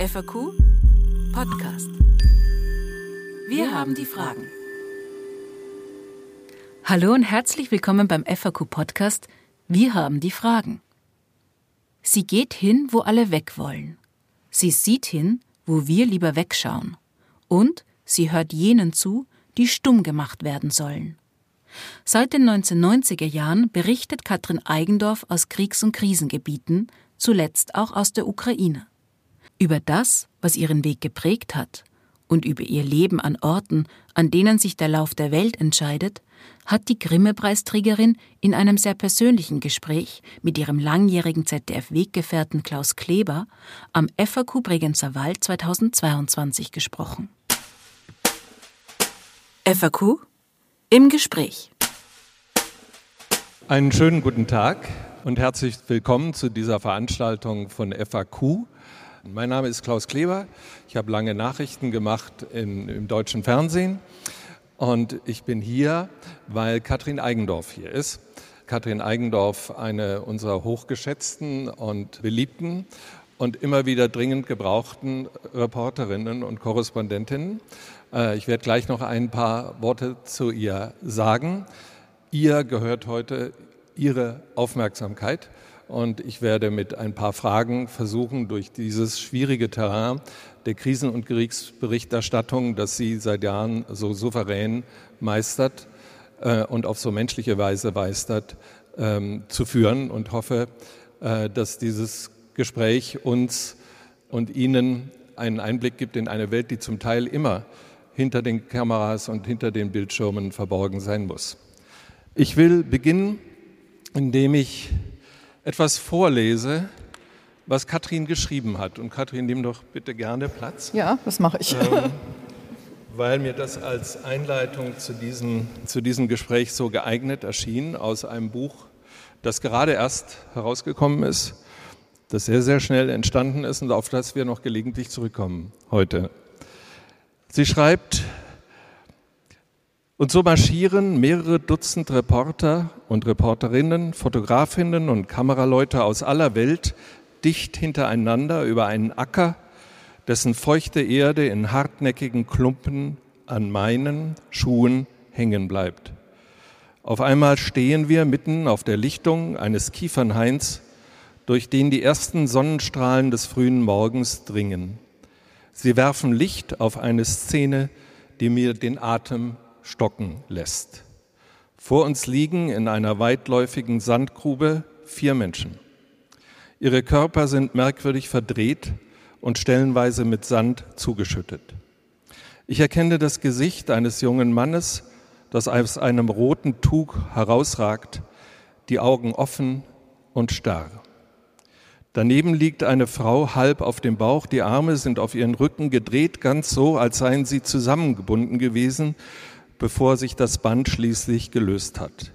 FAQ Podcast. Wir haben die Fragen. Hallo und herzlich willkommen beim FAQ Podcast. Wir haben die Fragen. Sie geht hin, wo alle weg wollen. Sie sieht hin, wo wir lieber wegschauen. Und sie hört jenen zu, die stumm gemacht werden sollen. Seit den 1990er Jahren berichtet Katrin Eigendorf aus Kriegs- und Krisengebieten, zuletzt auch aus der Ukraine. Über das, was ihren Weg geprägt hat, und über ihr Leben an Orten, an denen sich der Lauf der Welt entscheidet, hat die Grimme-Preisträgerin in einem sehr persönlichen Gespräch mit ihrem langjährigen ZDF-Weggefährten Klaus Kleber am FAQ Bregenzer Wald 2022 gesprochen. FAQ im Gespräch. Einen schönen guten Tag und herzlich willkommen zu dieser Veranstaltung von FAQ. Mein Name ist Klaus Kleber. Ich habe lange Nachrichten gemacht in, im deutschen Fernsehen und ich bin hier, weil Katrin Eigendorf hier ist. Katrin Eigendorf, eine unserer hochgeschätzten und beliebten und immer wieder dringend gebrauchten Reporterinnen und Korrespondentinnen. Äh, ich werde gleich noch ein paar Worte zu ihr sagen. Ihr gehört heute Ihre Aufmerksamkeit und ich werde mit ein paar Fragen versuchen, durch dieses schwierige Terrain der Krisen- und Kriegsberichterstattung, das sie seit Jahren so souverän meistert äh, und auf so menschliche Weise meistert, ähm, zu führen und hoffe, äh, dass dieses Gespräch uns und Ihnen einen Einblick gibt in eine Welt, die zum Teil immer hinter den Kameras und hinter den Bildschirmen verborgen sein muss. Ich will beginnen, indem ich etwas vorlese, was Katrin geschrieben hat. Und Katrin, nimm doch bitte gerne Platz. Ja, das mache ich. Ähm, weil mir das als Einleitung zu diesem, zu diesem Gespräch so geeignet erschien, aus einem Buch, das gerade erst herausgekommen ist, das sehr, sehr schnell entstanden ist und auf das wir noch gelegentlich zurückkommen heute. Sie schreibt, und so marschieren mehrere Dutzend Reporter und Reporterinnen, Fotografinnen und Kameraleute aus aller Welt dicht hintereinander über einen Acker, dessen feuchte Erde in hartnäckigen Klumpen an meinen Schuhen hängen bleibt. Auf einmal stehen wir mitten auf der Lichtung eines Kiefernhains, durch den die ersten Sonnenstrahlen des frühen Morgens dringen. Sie werfen Licht auf eine Szene, die mir den Atem stocken lässt. Vor uns liegen in einer weitläufigen Sandgrube vier Menschen. Ihre Körper sind merkwürdig verdreht und stellenweise mit Sand zugeschüttet. Ich erkenne das Gesicht eines jungen Mannes, das aus einem roten Tuch herausragt, die Augen offen und starr. Daneben liegt eine Frau halb auf dem Bauch, die Arme sind auf ihren Rücken gedreht, ganz so, als seien sie zusammengebunden gewesen, bevor sich das Band schließlich gelöst hat.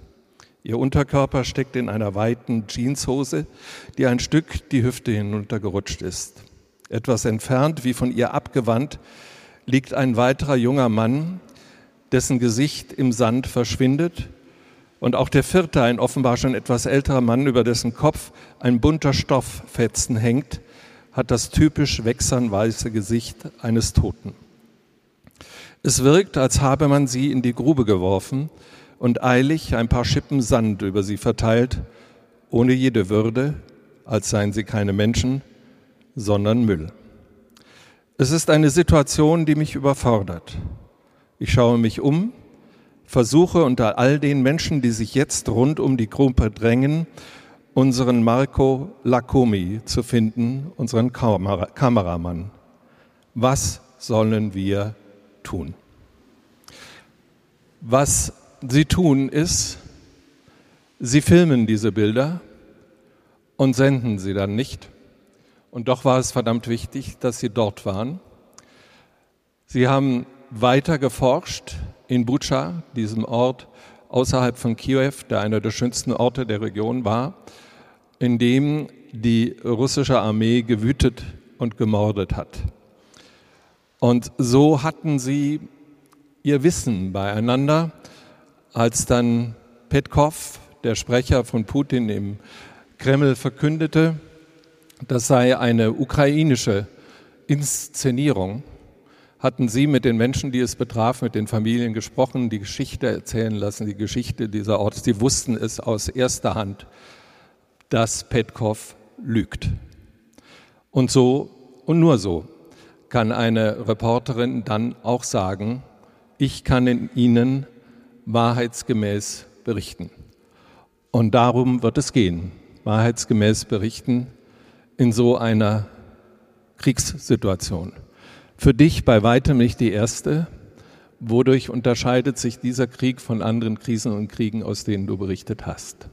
Ihr Unterkörper steckt in einer weiten Jeanshose, die ein Stück die Hüfte hinuntergerutscht ist. Etwas entfernt, wie von ihr abgewandt, liegt ein weiterer junger Mann, dessen Gesicht im Sand verschwindet und auch der vierte, ein offenbar schon etwas älterer Mann, über dessen Kopf ein bunter Stofffetzen hängt, hat das typisch wechsernweiße Gesicht eines Toten. Es wirkt, als habe man sie in die Grube geworfen und eilig ein paar Schippen Sand über sie verteilt, ohne jede Würde, als seien sie keine Menschen, sondern Müll. Es ist eine Situation, die mich überfordert. Ich schaue mich um, versuche unter all den Menschen, die sich jetzt rund um die Gruppe drängen, unseren Marco Lacomi zu finden, unseren Kamera Kameramann. Was sollen wir tun? Was sie tun, ist, sie filmen diese Bilder und senden sie dann nicht. Und doch war es verdammt wichtig, dass sie dort waren. Sie haben weiter geforscht in Bucha, diesem Ort außerhalb von Kiew, der einer der schönsten Orte der Region war, in dem die russische Armee gewütet und gemordet hat. Und so hatten sie ihr Wissen beieinander als dann Petkov, der Sprecher von Putin im Kreml, verkündete, das sei eine ukrainische Inszenierung hatten Sie mit den Menschen, die es betraf, mit den Familien gesprochen, die Geschichte erzählen lassen, die Geschichte dieser Orte. Sie wussten es aus erster Hand, dass Petkov lügt. Und so und nur so kann eine Reporterin dann auch sagen, ich kann in Ihnen wahrheitsgemäß berichten. Und darum wird es gehen, wahrheitsgemäß berichten in so einer Kriegssituation. Für dich bei weitem nicht die erste. Wodurch unterscheidet sich dieser Krieg von anderen Krisen und Kriegen, aus denen du berichtet hast?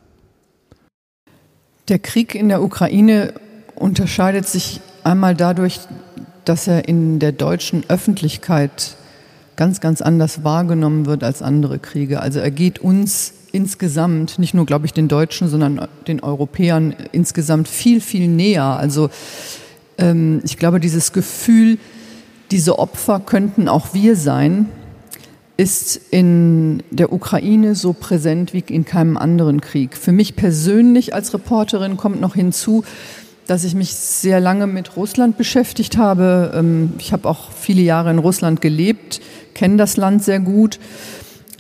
Der Krieg in der Ukraine unterscheidet sich einmal dadurch, dass er in der deutschen Öffentlichkeit ganz, ganz anders wahrgenommen wird als andere Kriege. Also er geht uns insgesamt, nicht nur, glaube ich, den Deutschen, sondern den Europäern insgesamt viel, viel näher. Also ähm, ich glaube, dieses Gefühl, diese Opfer könnten auch wir sein, ist in der Ukraine so präsent wie in keinem anderen Krieg. Für mich persönlich als Reporterin kommt noch hinzu, dass ich mich sehr lange mit Russland beschäftigt habe. Ähm, ich habe auch viele Jahre in Russland gelebt, kenne das Land sehr gut,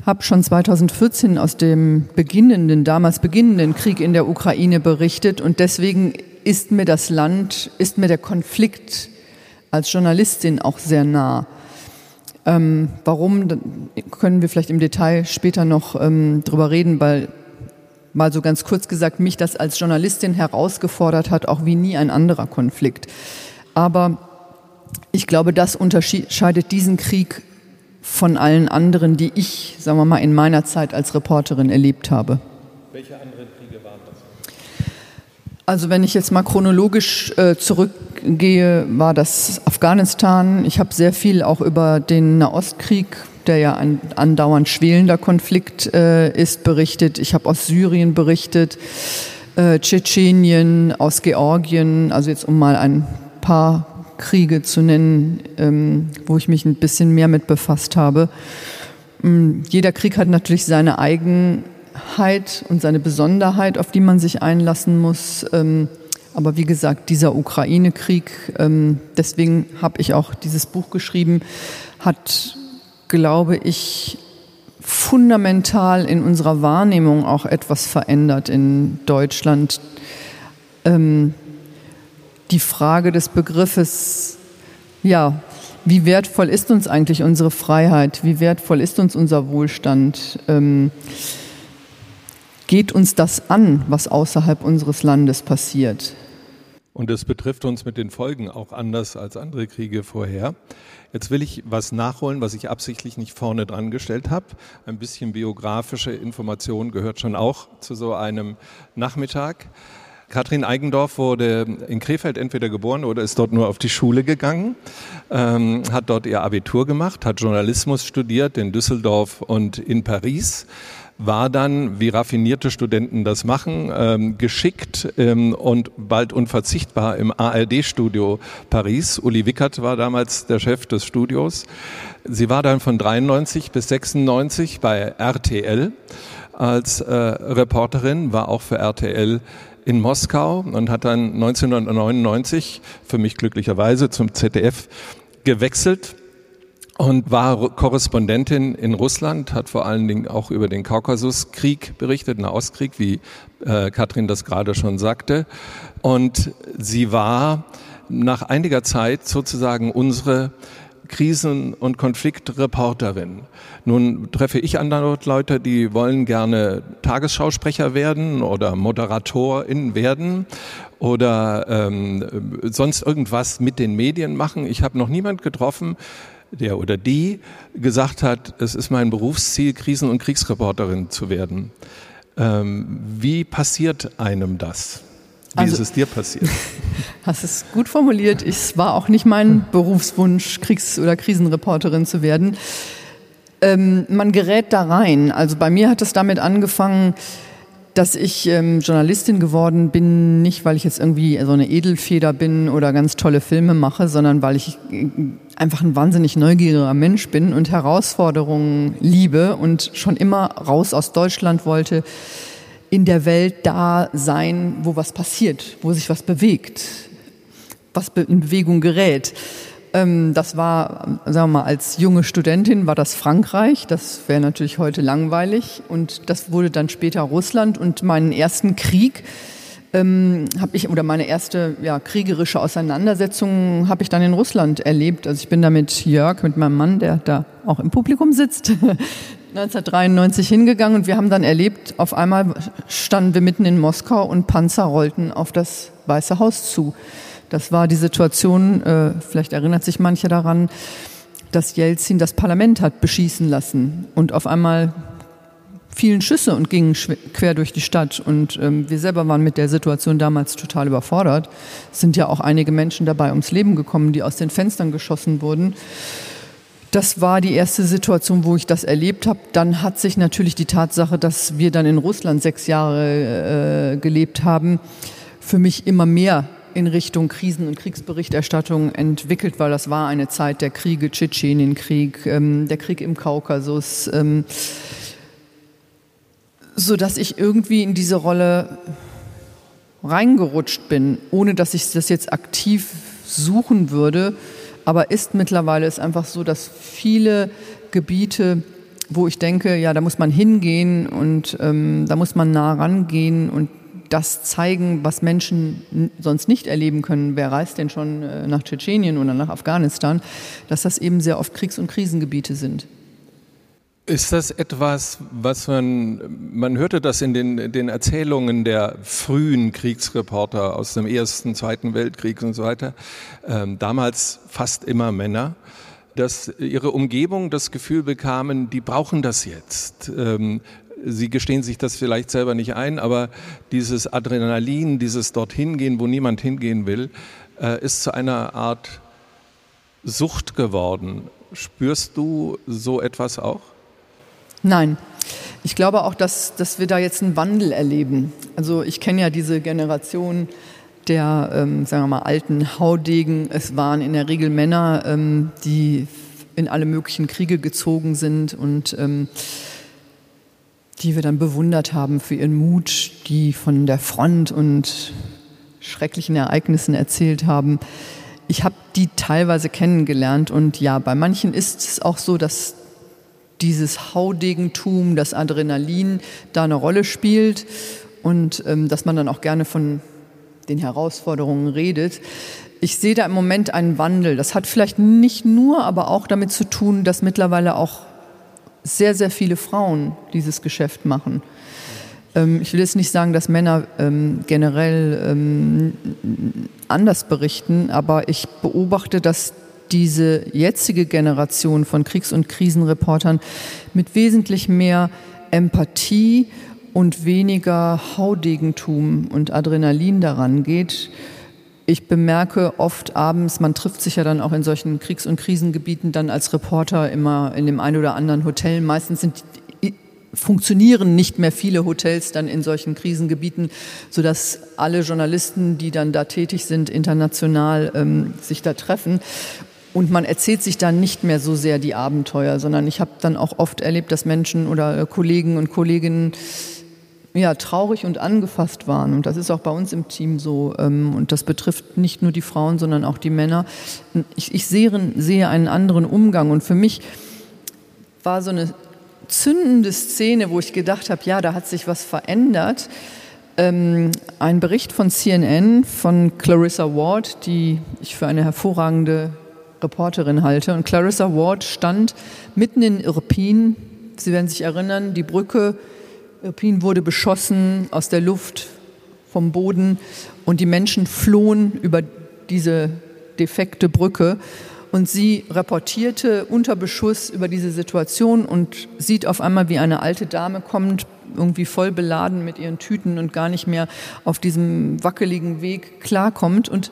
habe schon 2014 aus dem beginnenden, damals beginnenden Krieg in der Ukraine berichtet und deswegen ist mir das Land, ist mir der Konflikt als Journalistin auch sehr nah. Ähm, warum, können wir vielleicht im Detail später noch ähm, drüber reden, weil mal so ganz kurz gesagt, mich das als Journalistin herausgefordert hat, auch wie nie ein anderer Konflikt. Aber ich glaube, das unterscheidet diesen Krieg von allen anderen, die ich, sagen wir mal, in meiner Zeit als Reporterin erlebt habe. Welche anderen Kriege waren das? Also wenn ich jetzt mal chronologisch äh, zurückgehe, war das Afghanistan. Ich habe sehr viel auch über den Nahostkrieg der ja ein andauernd schwelender Konflikt äh, ist, berichtet. Ich habe aus Syrien berichtet, äh, Tschetschenien, aus Georgien, also jetzt um mal ein paar Kriege zu nennen, ähm, wo ich mich ein bisschen mehr mit befasst habe. Ähm, jeder Krieg hat natürlich seine Eigenheit und seine Besonderheit, auf die man sich einlassen muss. Ähm, aber wie gesagt, dieser Ukraine-Krieg, ähm, deswegen habe ich auch dieses Buch geschrieben, hat glaube ich, fundamental in unserer Wahrnehmung auch etwas verändert in Deutschland. Ähm, die Frage des Begriffes, ja, wie wertvoll ist uns eigentlich unsere Freiheit? Wie wertvoll ist uns unser Wohlstand? Ähm, geht uns das an, was außerhalb unseres Landes passiert? Und es betrifft uns mit den Folgen auch anders als andere Kriege vorher. Jetzt will ich was nachholen, was ich absichtlich nicht vorne dran gestellt habe. Ein bisschen biografische Information gehört schon auch zu so einem Nachmittag. Katrin Eigendorf wurde in Krefeld entweder geboren oder ist dort nur auf die Schule gegangen, ähm, hat dort ihr Abitur gemacht, hat Journalismus studiert in Düsseldorf und in Paris war dann, wie raffinierte Studenten das machen, ähm, geschickt ähm, und bald unverzichtbar im ARD-Studio Paris. Uli Wickert war damals der Chef des Studios. Sie war dann von 93 bis 96 bei RTL als äh, Reporterin, war auch für RTL in Moskau und hat dann 1999 für mich glücklicherweise zum ZDF gewechselt und war Korrespondentin in Russland, hat vor allen Dingen auch über den Kaukasuskrieg berichtet, Nahostkrieg, wie äh, Katrin das gerade schon sagte. Und sie war nach einiger Zeit sozusagen unsere Krisen- und Konfliktreporterin. Nun treffe ich andere Leute, die wollen gerne Tagesschausprecher werden oder Moderatorin werden oder ähm, sonst irgendwas mit den Medien machen. Ich habe noch niemand getroffen, der oder die gesagt hat, es ist mein Berufsziel, Krisen- und Kriegsreporterin zu werden. Ähm, wie passiert einem das? Wie also, ist es dir passiert? Hast es gut formuliert. Es war auch nicht mein Berufswunsch, Kriegs- oder Krisenreporterin zu werden. Ähm, man gerät da rein. Also bei mir hat es damit angefangen, dass ich ähm, Journalistin geworden bin, nicht weil ich jetzt irgendwie so eine Edelfeder bin oder ganz tolle Filme mache, sondern weil ich äh, einfach ein wahnsinnig neugieriger Mensch bin und Herausforderungen liebe und schon immer raus aus Deutschland wollte, in der Welt da sein, wo was passiert, wo sich was bewegt, was in Bewegung gerät. Ähm, das war, sagen wir mal, als junge Studentin war das Frankreich. Das wäre natürlich heute langweilig. Und das wurde dann später Russland. Und meinen ersten Krieg ähm, habe ich, oder meine erste ja, kriegerische Auseinandersetzung habe ich dann in Russland erlebt. Also ich bin da mit Jörg, mit meinem Mann, der da auch im Publikum sitzt, 1993 hingegangen und wir haben dann erlebt, auf einmal standen wir mitten in Moskau und Panzer rollten auf das Weiße Haus zu. Das war die Situation, äh, vielleicht erinnert sich mancher daran, dass Jelzin das Parlament hat beschießen lassen und auf einmal fielen Schüsse und gingen quer durch die Stadt. Und ähm, wir selber waren mit der Situation damals total überfordert. Es sind ja auch einige Menschen dabei ums Leben gekommen, die aus den Fenstern geschossen wurden. Das war die erste Situation, wo ich das erlebt habe. Dann hat sich natürlich die Tatsache, dass wir dann in Russland sechs Jahre äh, gelebt haben, für mich immer mehr in Richtung Krisen- und Kriegsberichterstattung entwickelt, weil das war eine Zeit der Kriege, Tschetschenienkrieg, ähm, der Krieg im Kaukasus, ähm, so dass ich irgendwie in diese Rolle reingerutscht bin, ohne dass ich das jetzt aktiv suchen würde. Aber ist mittlerweile ist einfach so, dass viele Gebiete, wo ich denke, ja, da muss man hingehen und ähm, da muss man nah rangehen und das zeigen, was Menschen sonst nicht erleben können. Wer reist denn schon äh, nach Tschetschenien oder nach Afghanistan? Dass das eben sehr oft Kriegs- und Krisengebiete sind. Ist das etwas, was man, man hörte das in den, den Erzählungen der frühen Kriegsreporter aus dem Ersten, Zweiten Weltkrieg und so weiter, ähm, damals fast immer Männer, dass ihre Umgebung das Gefühl bekamen, die brauchen das jetzt. Ähm, sie gestehen sich das vielleicht selber nicht ein, aber dieses Adrenalin, dieses dorthin gehen, wo niemand hingehen will, äh, ist zu einer Art Sucht geworden. Spürst du so etwas auch? Nein. Ich glaube auch, dass, dass wir da jetzt einen Wandel erleben. Also ich kenne ja diese Generation der, ähm, sagen wir mal, alten Haudegen. Es waren in der Regel Männer, ähm, die in alle möglichen Kriege gezogen sind und ähm, die wir dann bewundert haben für ihren Mut, die von der Front und schrecklichen Ereignissen erzählt haben. Ich habe die teilweise kennengelernt und ja, bei manchen ist es auch so, dass dieses Haudegentum, das Adrenalin da eine Rolle spielt und ähm, dass man dann auch gerne von den Herausforderungen redet. Ich sehe da im Moment einen Wandel. Das hat vielleicht nicht nur, aber auch damit zu tun, dass mittlerweile auch sehr, sehr viele Frauen dieses Geschäft machen. Ähm, ich will jetzt nicht sagen, dass Männer ähm, generell ähm, anders berichten, aber ich beobachte, dass diese jetzige Generation von Kriegs- und Krisenreportern mit wesentlich mehr Empathie und weniger Haudegentum und Adrenalin daran geht. Ich bemerke oft abends, man trifft sich ja dann auch in solchen Kriegs- und Krisengebieten dann als Reporter immer in dem einen oder anderen Hotel. Meistens sind funktionieren nicht mehr viele Hotels dann in solchen Krisengebieten, sodass alle Journalisten, die dann da tätig sind, international ähm, sich da treffen. Und man erzählt sich dann nicht mehr so sehr die Abenteuer, sondern ich habe dann auch oft erlebt, dass Menschen oder äh, Kollegen und Kolleginnen ja, traurig und angefasst waren. Und das ist auch bei uns im Team so. Ähm, und das betrifft nicht nur die Frauen, sondern auch die Männer. Ich, ich sehe, sehe einen anderen Umgang. Und für mich war so eine zündende Szene, wo ich gedacht habe, ja, da hat sich was verändert. Ähm, ein Bericht von CNN von Clarissa Ward, die ich für eine hervorragende Reporterin halte. Und Clarissa Ward stand mitten in Irpin. Sie werden sich erinnern, die Brücke Irpin wurde beschossen aus der Luft, vom Boden und die Menschen flohen über diese defekte Brücke. Und sie reportierte unter Beschuss über diese Situation und sieht auf einmal, wie eine alte Dame kommt, irgendwie voll beladen mit ihren Tüten und gar nicht mehr auf diesem wackeligen Weg klarkommt. Und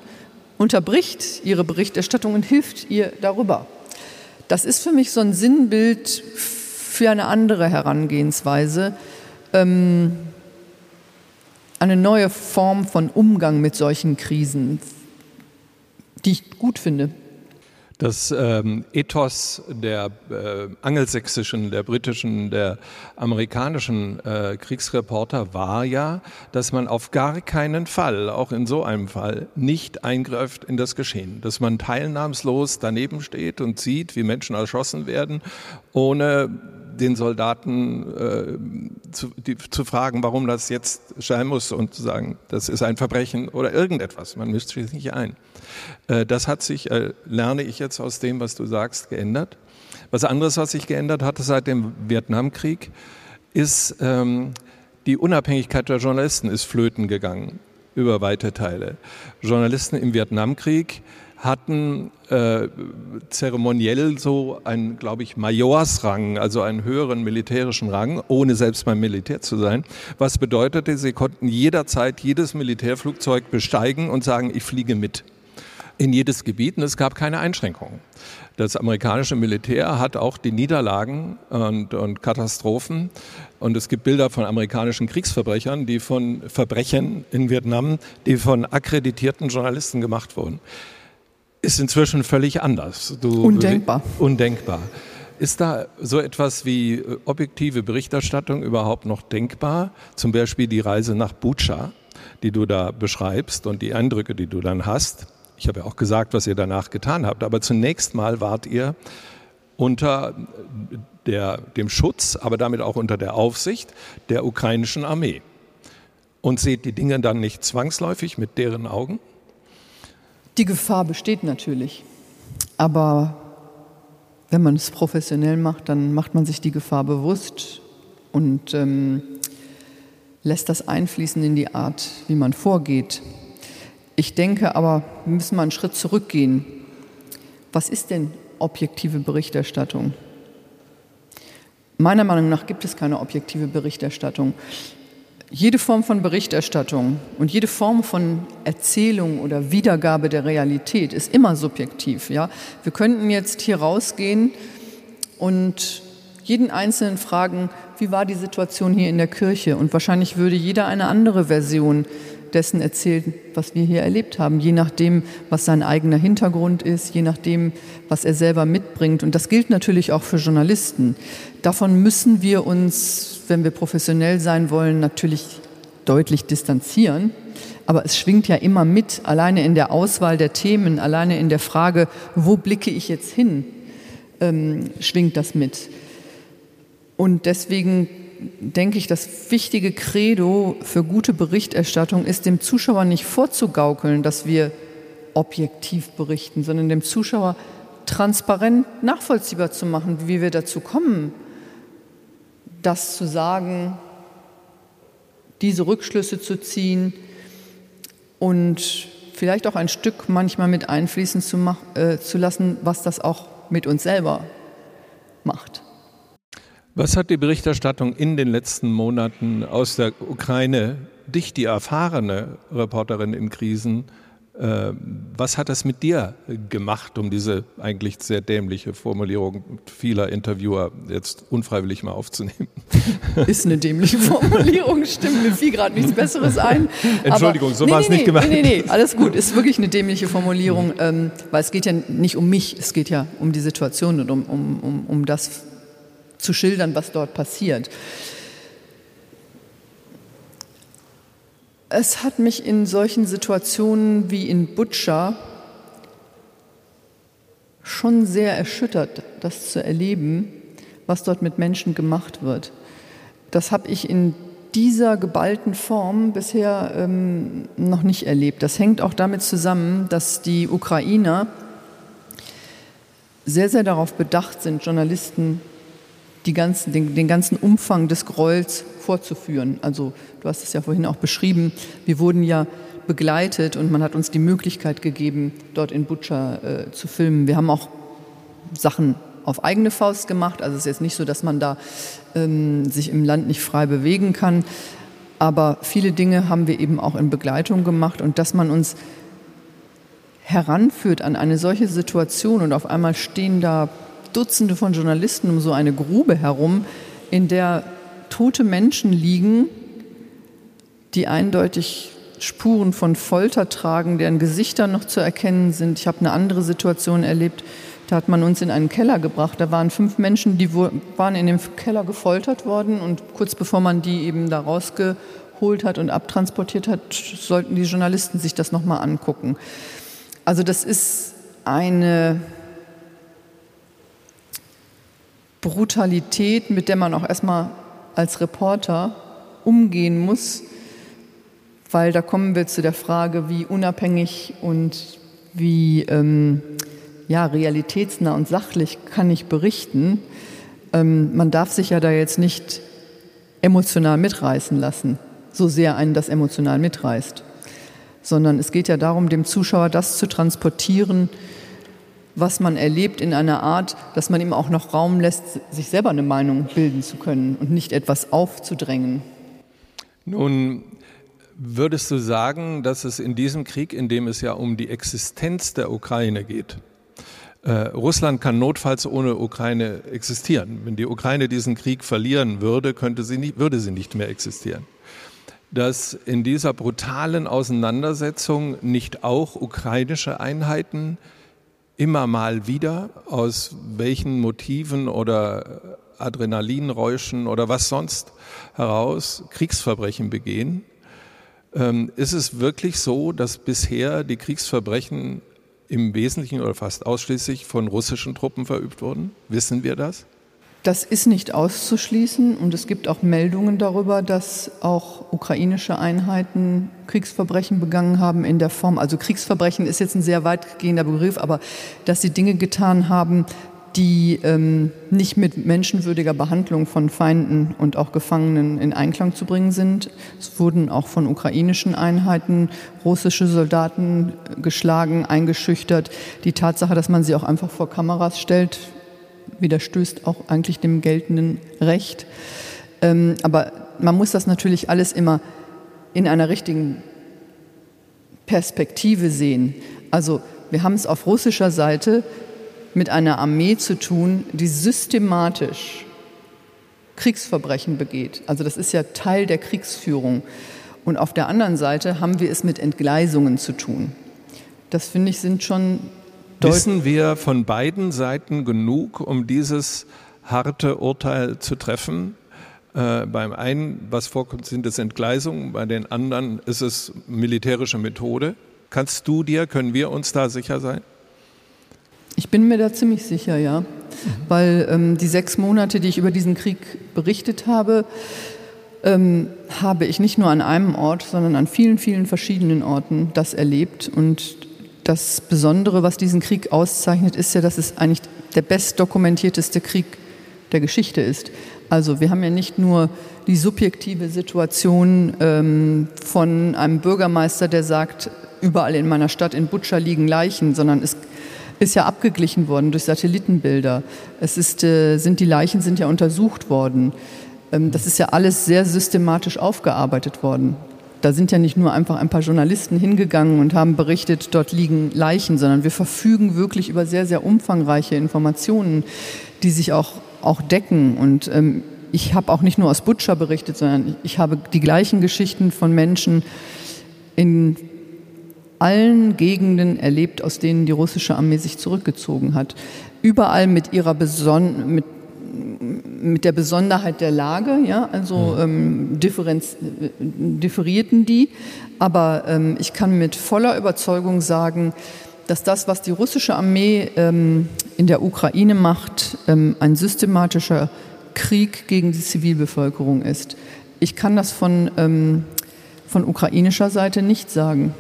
unterbricht ihre Berichterstattung und hilft ihr darüber. Das ist für mich so ein Sinnbild für eine andere Herangehensweise, ähm, eine neue Form von Umgang mit solchen Krisen, die ich gut finde. Das ähm, Ethos der äh, angelsächsischen, der britischen, der amerikanischen äh, Kriegsreporter war ja, dass man auf gar keinen Fall, auch in so einem Fall, nicht eingreift in das Geschehen. Dass man teilnahmslos daneben steht und sieht, wie Menschen erschossen werden, ohne den Soldaten äh, zu, die, zu fragen, warum das jetzt sein muss und zu sagen, das ist ein Verbrechen oder irgendetwas. Man mischt sich nicht ein. Äh, das hat sich, äh, lerne ich jetzt aus dem, was du sagst, geändert. Was anderes, was sich geändert hatte seit dem Vietnamkrieg, ist ähm, die Unabhängigkeit der Journalisten ist flöten gegangen über weite Teile. Journalisten im Vietnamkrieg hatten äh, zeremoniell so einen, glaube ich, Majorsrang, also einen höheren militärischen Rang, ohne selbst beim Militär zu sein. Was bedeutete, sie konnten jederzeit jedes Militärflugzeug besteigen und sagen, ich fliege mit in jedes Gebiet und es gab keine Einschränkungen. Das amerikanische Militär hat auch die Niederlagen und, und, Katastrophen und es gibt Bilder von amerikanischen Kriegsverbrechern, die von Verbrechen in Vietnam, die von akkreditierten Journalisten gemacht wurden ist inzwischen völlig anders. Du, undenkbar. Undenkbar. Ist da so etwas wie äh, objektive Berichterstattung überhaupt noch denkbar? Zum Beispiel die Reise nach Bucha, die du da beschreibst und die Eindrücke, die du dann hast. Ich habe ja auch gesagt, was ihr danach getan habt. Aber zunächst mal wart ihr unter der, dem Schutz, aber damit auch unter der Aufsicht der ukrainischen Armee. Und seht die Dinge dann nicht zwangsläufig mit deren Augen? Die Gefahr besteht natürlich. Aber wenn man es professionell macht, dann macht man sich die Gefahr bewusst und ähm, lässt das einfließen in die Art, wie man vorgeht. Ich denke aber, wir müssen mal einen Schritt zurückgehen. Was ist denn objektive Berichterstattung? Meiner Meinung nach gibt es keine objektive Berichterstattung jede Form von Berichterstattung und jede Form von Erzählung oder Wiedergabe der Realität ist immer subjektiv. Ja? Wir könnten jetzt hier rausgehen und jeden Einzelnen fragen, wie war die Situation hier in der Kirche? Und wahrscheinlich würde jeder eine andere Version dessen erzählen, was wir hier erlebt haben, je nachdem, was sein eigener Hintergrund ist, je nachdem, was er selber mitbringt. Und das gilt natürlich auch für Journalisten. Davon müssen wir uns, wenn wir professionell sein wollen, natürlich deutlich distanzieren. Aber es schwingt ja immer mit, alleine in der Auswahl der Themen, alleine in der Frage, wo blicke ich jetzt hin, ähm, schwingt das mit. Und deswegen denke ich, das wichtige Credo für gute Berichterstattung ist, dem Zuschauer nicht vorzugaukeln, dass wir objektiv berichten, sondern dem Zuschauer transparent nachvollziehbar zu machen, wie wir dazu kommen, das zu sagen, diese Rückschlüsse zu ziehen und vielleicht auch ein Stück manchmal mit einfließen zu, äh, zu lassen, was das auch mit uns selber macht. Was hat die Berichterstattung in den letzten Monaten aus der Ukraine, dich, die erfahrene Reporterin in Krisen, äh, was hat das mit dir gemacht, um diese eigentlich sehr dämliche Formulierung vieler Interviewer jetzt unfreiwillig mal aufzunehmen? Ist eine dämliche Formulierung, stimmt. Mir fiel gerade nichts Besseres ein. Entschuldigung, Aber, so nee, war es nee, nicht gemeint. Nee, nee, nee, alles gut. Ist wirklich eine dämliche Formulierung, ähm, weil es geht ja nicht um mich, es geht ja um die Situation und um, um, um, um das, zu schildern, was dort passiert. Es hat mich in solchen Situationen wie in Butscha schon sehr erschüttert, das zu erleben, was dort mit Menschen gemacht wird. Das habe ich in dieser geballten Form bisher ähm, noch nicht erlebt. Das hängt auch damit zusammen, dass die Ukrainer sehr, sehr darauf bedacht sind, Journalisten die ganzen, den, den ganzen Umfang des Gräuels vorzuführen. Also du hast es ja vorhin auch beschrieben, wir wurden ja begleitet und man hat uns die Möglichkeit gegeben, dort in Butscha äh, zu filmen. Wir haben auch Sachen auf eigene Faust gemacht. Also es ist jetzt nicht so, dass man da ähm, sich im Land nicht frei bewegen kann. Aber viele Dinge haben wir eben auch in Begleitung gemacht und dass man uns heranführt an eine solche Situation und auf einmal stehen da Dutzende von Journalisten um so eine Grube herum, in der tote Menschen liegen, die eindeutig Spuren von Folter tragen, deren Gesichter noch zu erkennen sind. Ich habe eine andere Situation erlebt Da hat man uns in einen Keller gebracht. Da waren fünf Menschen, die waren in dem Keller gefoltert worden und kurz bevor man die eben da rausgeholt hat und abtransportiert hat, sollten die Journalisten sich das nochmal angucken. Also das ist eine Brutalität, mit der man auch erstmal als Reporter umgehen muss, weil da kommen wir zu der Frage, wie unabhängig und wie ähm, ja, realitätsnah und sachlich kann ich berichten. Ähm, man darf sich ja da jetzt nicht emotional mitreißen lassen, so sehr einen das emotional mitreißt, sondern es geht ja darum, dem Zuschauer das zu transportieren, was man erlebt in einer Art, dass man ihm auch noch Raum lässt, sich selber eine Meinung bilden zu können und nicht etwas aufzudrängen. Nun würdest du sagen, dass es in diesem Krieg, in dem es ja um die Existenz der Ukraine geht, äh, Russland kann notfalls ohne Ukraine existieren. Wenn die Ukraine diesen Krieg verlieren würde, könnte sie nicht, würde sie nicht mehr existieren. Dass in dieser brutalen Auseinandersetzung nicht auch ukrainische Einheiten immer mal wieder, aus welchen Motiven oder Adrenalinräuschen oder was sonst heraus Kriegsverbrechen begehen. Ähm, ist es wirklich so, dass bisher die Kriegsverbrechen im Wesentlichen oder fast ausschließlich von russischen Truppen verübt wurden? Wissen wir das? Das ist nicht auszuschließen und es gibt auch Meldungen darüber, dass auch ukrainische Einheiten Kriegsverbrechen begangen haben in der Form, also Kriegsverbrechen ist jetzt ein sehr weitgehender Begriff, aber dass sie Dinge getan haben, die ähm, nicht mit menschenwürdiger Behandlung von Feinden und auch Gefangenen in Einklang zu bringen sind. Es wurden auch von ukrainischen Einheiten russische Soldaten geschlagen, eingeschüchtert. Die Tatsache, dass man sie auch einfach vor Kameras stellt, widerstößt auch eigentlich dem geltenden Recht. Ähm, aber man muss das natürlich alles immer in einer richtigen Perspektive sehen. Also wir haben es auf russischer Seite mit einer Armee zu tun, die systematisch Kriegsverbrechen begeht. Also das ist ja Teil der Kriegsführung. Und auf der anderen Seite haben wir es mit Entgleisungen zu tun. Das finde ich sind schon Wissen wir von beiden Seiten genug, um dieses harte Urteil zu treffen? Äh, beim einen, was vorkommt, sind es Entgleisungen, bei den anderen ist es militärische Methode. Kannst du dir, können wir uns da sicher sein? Ich bin mir da ziemlich sicher, ja. Weil ähm, die sechs Monate, die ich über diesen Krieg berichtet habe, ähm, habe ich nicht nur an einem Ort, sondern an vielen, vielen verschiedenen Orten das erlebt. Und das Besondere, was diesen Krieg auszeichnet, ist ja, dass es eigentlich der bestdokumentierteste Krieg der Geschichte ist. Also wir haben ja nicht nur die subjektive Situation ähm, von einem Bürgermeister, der sagt, überall in meiner Stadt in Butscha liegen Leichen, sondern es ist ja abgeglichen worden durch Satellitenbilder. Es ist, äh, sind, die Leichen sind ja untersucht worden. Ähm, das ist ja alles sehr systematisch aufgearbeitet worden. Da sind ja nicht nur einfach ein paar Journalisten hingegangen und haben berichtet, dort liegen Leichen, sondern wir verfügen wirklich über sehr, sehr umfangreiche Informationen, die sich auch, auch decken. Und ähm, ich habe auch nicht nur aus Butcher berichtet, sondern ich habe die gleichen Geschichten von Menschen in allen Gegenden erlebt, aus denen die russische Armee sich zurückgezogen hat. Überall mit ihrer Beson mit, mit der Besonderheit der Lage, ja, also ähm, differenz differierten die. Aber ähm, ich kann mit voller Überzeugung sagen, dass das, was die russische Armee ähm, in der Ukraine macht, ähm, ein systematischer Krieg gegen die Zivilbevölkerung ist. Ich kann das von, ähm, von ukrainischer Seite nicht sagen.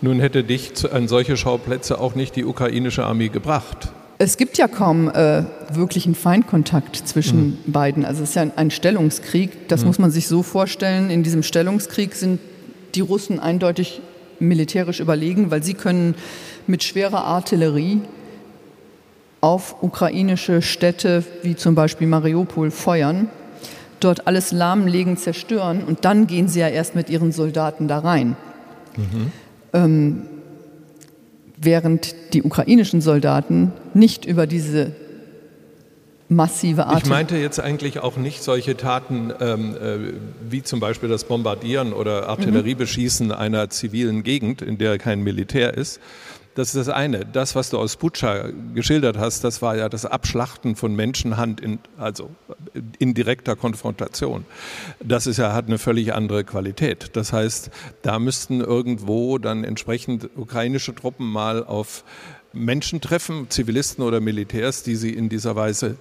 Nun hätte dich an solche Schauplätze auch nicht die ukrainische Armee gebracht. Es gibt ja kaum äh, wirklichen Feindkontakt zwischen mhm. beiden. Also es ist ja ein Stellungskrieg. Das mhm. muss man sich so vorstellen. In diesem Stellungskrieg sind die Russen eindeutig militärisch überlegen, weil sie können mit schwerer Artillerie auf ukrainische Städte wie zum Beispiel Mariupol feuern, dort alles lahmlegen, zerstören und dann gehen sie ja erst mit ihren Soldaten da rein. Mhm ähm, während die ukrainischen Soldaten nicht über diese massive Art. Ich meinte jetzt eigentlich auch nicht solche Taten ähm, äh, wie zum Beispiel das Bombardieren oder Artilleriebeschießen mhm. einer zivilen Gegend, in der kein Militär ist, Das ist das eine. Das, was du aus Butscha geschildert hast, das war ja das Abschlachten von Menschenhand, in, also in direkter Konfrontation. Das ist ja, hat eine völlig andere Qualität. Das heißt, da müssten irgendwo dann entsprechend ukrainische Truppen mal auf Menschen treffen, Zivilisten oder Militärs, die sie in dieser Weise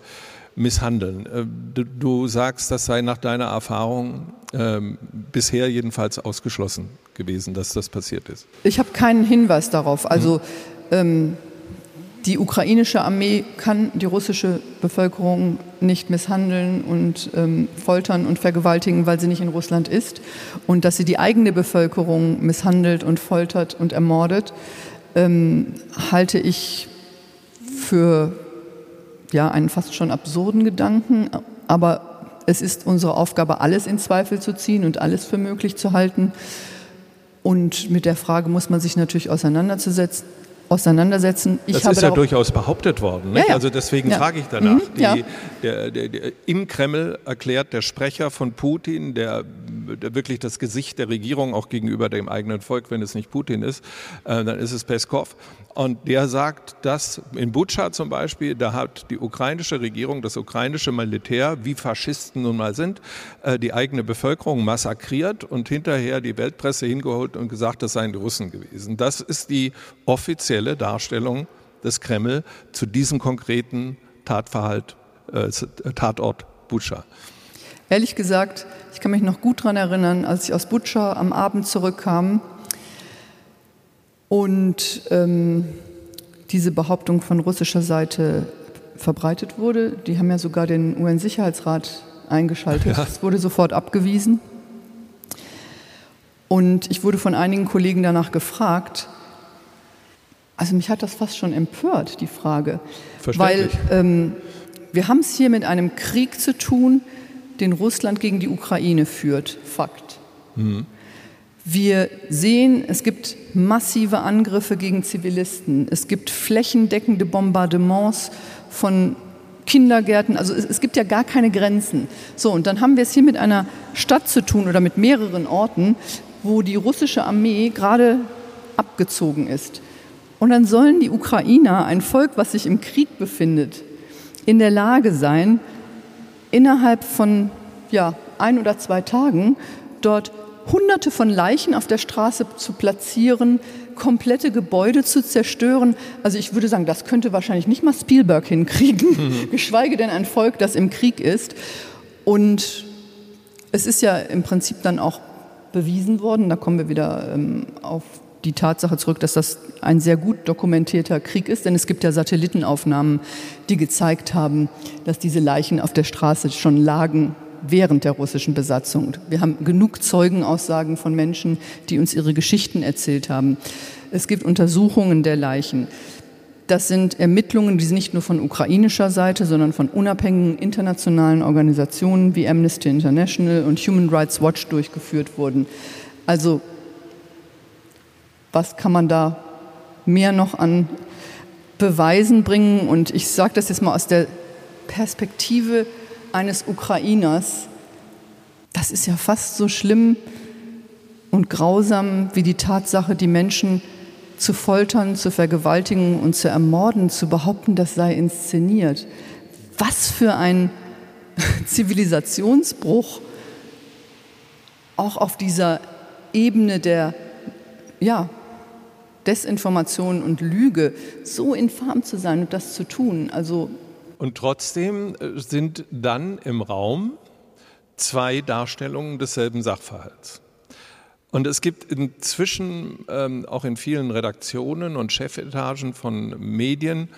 misshandeln. Äh, du, sagst, das sei nach deiner Erfahrung äh, bisher jedenfalls ausgeschlossen gewesen, dass das passiert ist. Ich habe keinen Hinweis darauf. Also hm. ähm, die ukrainische Armee kann die russische Bevölkerung nicht misshandeln und ähm, foltern und vergewaltigen, weil sie nicht in Russland ist. Und dass sie die eigene Bevölkerung misshandelt und foltert und ermordet, ähm, halte ich für ja, einen fast schon absurden Gedanken, aber es ist unsere Aufgabe, alles in Zweifel zu ziehen und alles für möglich zu halten. Und mit der Frage muss man sich natürlich auseinanderzusetzen, auseinandersetzen. Ich das ist ja durchaus behauptet worden. Ja, ja. Also deswegen ja. frage ich danach. Mhm, Die, der, der, der, Im Kreml erklärt der Sprecher von Putin, der, wirklich das Gesicht der Regierung auch gegenüber dem eigenen Volk, wenn es nicht Putin ist, äh, dann ist es Peskov. Und der sagt, dass in Butscha zum Beispiel, da hat die ukrainische Regierung, das ukrainische Militär, wie Faschisten nun mal sind, äh, die eigene Bevölkerung massakriert und hinterher die Weltpresse hingeholt und gesagt, das seien die Russen gewesen. Das ist die offizielle Darstellung des Kreml zu diesem konkreten Tatverhalt, äh, Tatort Butscha. Ehrlich gesagt, ich kann mich noch gut daran erinnern, als ich aus Butscha am Abend zurückkam und ähm, diese Behauptung von russischer Seite verbreitet wurde. Die haben ja sogar den UN-Sicherheitsrat eingeschaltet. Es ja. wurde sofort abgewiesen. Und ich wurde von einigen Kollegen danach gefragt, also mich hat das fast schon empört, die Frage. Weil ähm, wir haben es hier mit einem Krieg zu tun, den Russland gegen die Ukraine führt. Fakt. Mhm. Wir sehen, es gibt massive Angriffe gegen Zivilisten. Es gibt flächendeckende Bombardements von Kindergärten. Also es, es, gibt ja gar keine Grenzen. So, und dann haben wir es hier mit einer Stadt zu tun oder mit mehreren Orten, wo die russische Armee gerade abgezogen ist. Und dann sollen die Ukrainer, ein Volk, was sich im Krieg befindet, in der Lage sein, innerhalb von ja, ein oder zwei Tagen dort Hunderte von Leichen auf der Straße zu platzieren, komplette Gebäude zu zerstören. Also ich würde sagen, das könnte wahrscheinlich nicht mal Spielberg hinkriegen, mhm. geschweige denn ein Volk, das im Krieg ist. Und es ist ja im Prinzip dann auch bewiesen worden, da kommen wir wieder ähm, auf die Tatsache zurück, dass das ein sehr gut dokumentierter Krieg ist, denn es gibt ja Satellitenaufnahmen, die gezeigt haben, dass diese Leichen auf der Straße schon lagen während der russischen Besatzung. Wir haben genug Zeugenaussagen von Menschen, die uns ihre Geschichten erzählt haben. Es gibt Untersuchungen der Leichen. Das sind Ermittlungen, die nicht nur von ukrainischer Seite, sondern von unabhängigen internationalen Organisationen wie Amnesty International und Human Rights Watch durchgeführt wurden. Also was kann man da mehr noch an Beweisen bringen. Und ich sage das jetzt mal aus der Perspektive eines Ukrainers. Das ist ja fast so schlimm und grausam wie die Tatsache, die Menschen zu foltern, zu vergewaltigen und zu ermorden, zu behaupten, das sei inszeniert. Was für ein Zivilisationsbruch auch auf dieser Ebene der ja, Desinformation und Lüge, so infam zu sein und das zu tun. Also und trotzdem äh, sind dann im Raum zwei Darstellungen desselben Sachverhalts. Und es gibt inzwischen ähm, auch in vielen Redaktionen und Chefetagen von Medien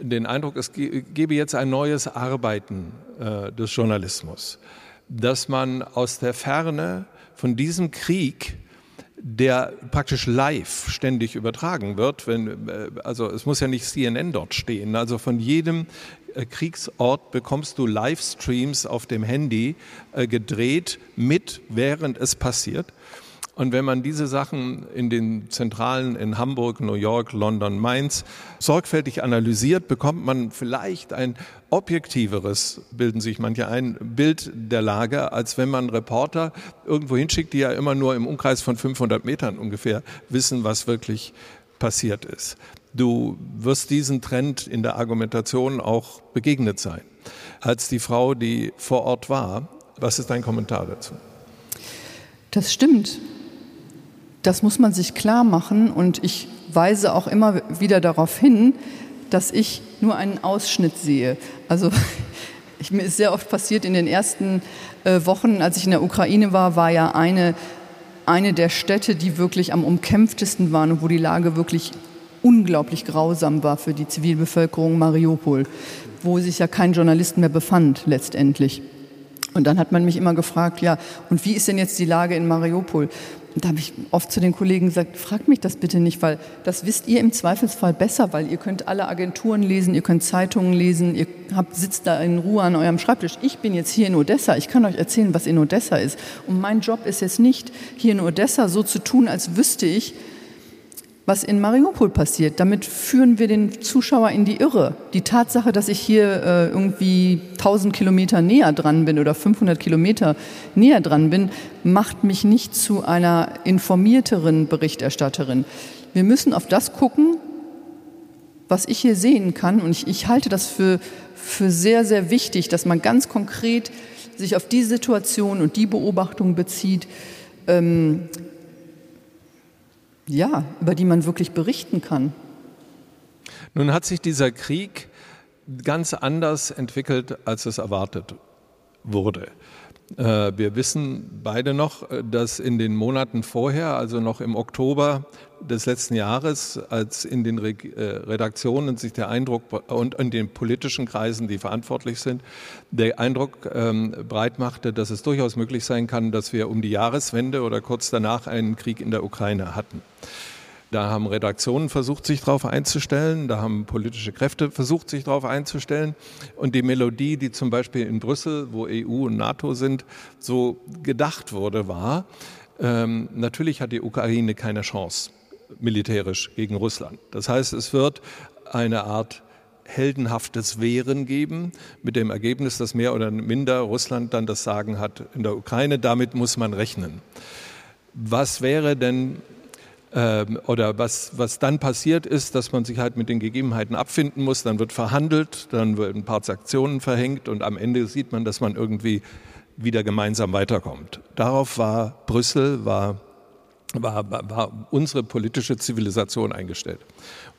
den Eindruck, es gebe jetzt ein neues Arbeiten äh, des Journalismus, dass man aus der Ferne von diesem Krieg der praktisch live ständig übertragen wird. Wenn, äh, also es muss ja nicht CNN dort stehen. Also von jedem Kriegsort bekommst du Livestreams auf dem Handy äh, gedreht mit, während es passiert. Und wenn man diese Sachen in den Zentralen in Hamburg, New York, London, Mainz sorgfältig analysiert, bekommt man vielleicht ein objektiveres, bilden sich manche ein, Bild der Lage, als wenn man Reporter irgendwo hinschickt, die ja immer nur im Umkreis von 500 Metern ungefähr wissen, was wirklich passiert ist. Du wirst diesen Trend in der Argumentation auch begegnet sein. Als die Frau, die vor Ort war, was ist dein Kommentar dazu? Das stimmt. Das muss man sich klar machen und ich weise auch immer wieder darauf hin, dass ich nur einen Ausschnitt sehe. Also ich, mir ist sehr oft passiert in den ersten äh, Wochen, als ich in der Ukraine war, war ja eine, eine der Städte, die wirklich am umkämpftesten waren und wo die Lage wirklich unglaublich grausam war für die Zivilbevölkerung Mariupol, wo sich ja kein Journalist mehr befand letztendlich. Und dann hat man mich immer gefragt, ja, und wie ist denn jetzt die Lage in Mariupol? Da habe ich oft zu den Kollegen gesagt, fragt mich das bitte nicht, weil das wisst ihr im Zweifelsfall besser, weil ihr könnt alle Agenturen lesen, ihr könnt Zeitungen lesen, ihr habt, sitzt da in Ruhe an eurem Schreibtisch. Ich bin jetzt hier in Odessa, ich kann euch erzählen, was in Odessa ist. Und mein Job ist jetzt nicht, hier in Odessa so zu tun, als wüsste ich, was in Mariupol passiert. Damit führen wir den Zuschauer in die Irre. Die Tatsache, dass ich hier äh, irgendwie 1000 Kilometer näher dran bin oder 500 Kilometer näher dran bin, macht mich nicht zu einer informierteren Berichterstatterin. Wir müssen auf das gucken, was ich hier sehen kann. Und ich, ich halte das für, für sehr, sehr wichtig, dass man ganz konkret sich auf die Situation und die Beobachtung bezieht, ähm, ja, über die man wirklich berichten kann. Nun hat sich dieser Krieg ganz anders entwickelt, als es erwartet wurde. Äh, wir wissen beide noch, äh, dass in den Monaten vorher, also noch im Oktober des letzten Jahres, als in den äh, Redaktionen sich der Eindruck und in den politischen Kreisen, die verantwortlich sind, der Eindruck ähm, breit machte, dass es durchaus möglich sein kann, dass wir um die Jahreswende oder kurz danach einen Krieg in der Ukraine hatten. Da haben Redaktionen versucht, sich darauf einzustellen. Da haben politische Kräfte versucht, sich darauf einzustellen. Und die Melodie, die zum Beispiel in Brüssel, wo EU und NATO sind, so gedacht wurde, war, ähm, natürlich hat die Ukraine keine Chance militärisch gegen Russland. Das heißt, es wird eine Art heldenhaftes Wehren geben, mit dem Ergebnis, dass mehr oder minder Russland dann das Sagen hat in der Ukraine. Damit muss man rechnen. Was wäre denn oder was, was dann passiert ist, dass man sich halt mit den Gegebenheiten abfinden muss, dann wird verhandelt, dann werden ein paar Sanktionen verhängt und am Ende sieht man, dass man irgendwie wieder gemeinsam weiterkommt. Darauf war Brüssel, war, war, war unsere politische Zivilisation eingestellt.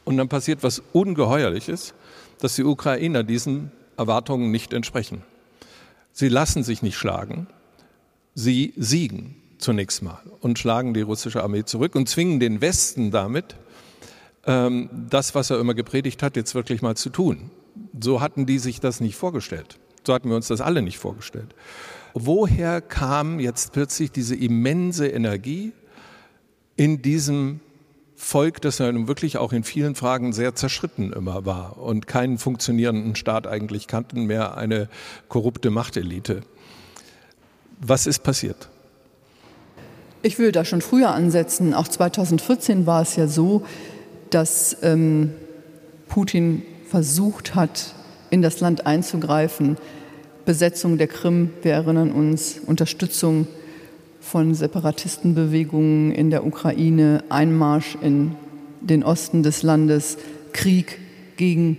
Und dann passiert was Ungeheuerliches, dass die Ukrainer diesen Erwartungen nicht entsprechen. Sie lassen sich nicht schlagen, sie siegen zunächst mal und schlagen die russische Armee zurück und zwingen den Westen damit, ähm, das, was er immer gepredigt hat, jetzt wirklich mal zu tun. So hatten die sich das nicht vorgestellt. So hatten wir uns das alle nicht vorgestellt. Woher kam jetzt plötzlich diese immense Energie in diesem Volk, das ja nun wirklich auch in vielen Fragen sehr zerschritten immer war und keinen funktionierenden Staat eigentlich kannten, mehr eine korrupte Machtelite. Was ist passiert? Ich will da schon früher ansetzen. Auch 2014 war es ja so, dass ähm, Putin versucht hat, in das Land einzugreifen. Besetzung der Krim, wir erinnern uns, Unterstützung von Separatistenbewegungen in der Ukraine, Einmarsch in den Osten des Landes, Krieg gegen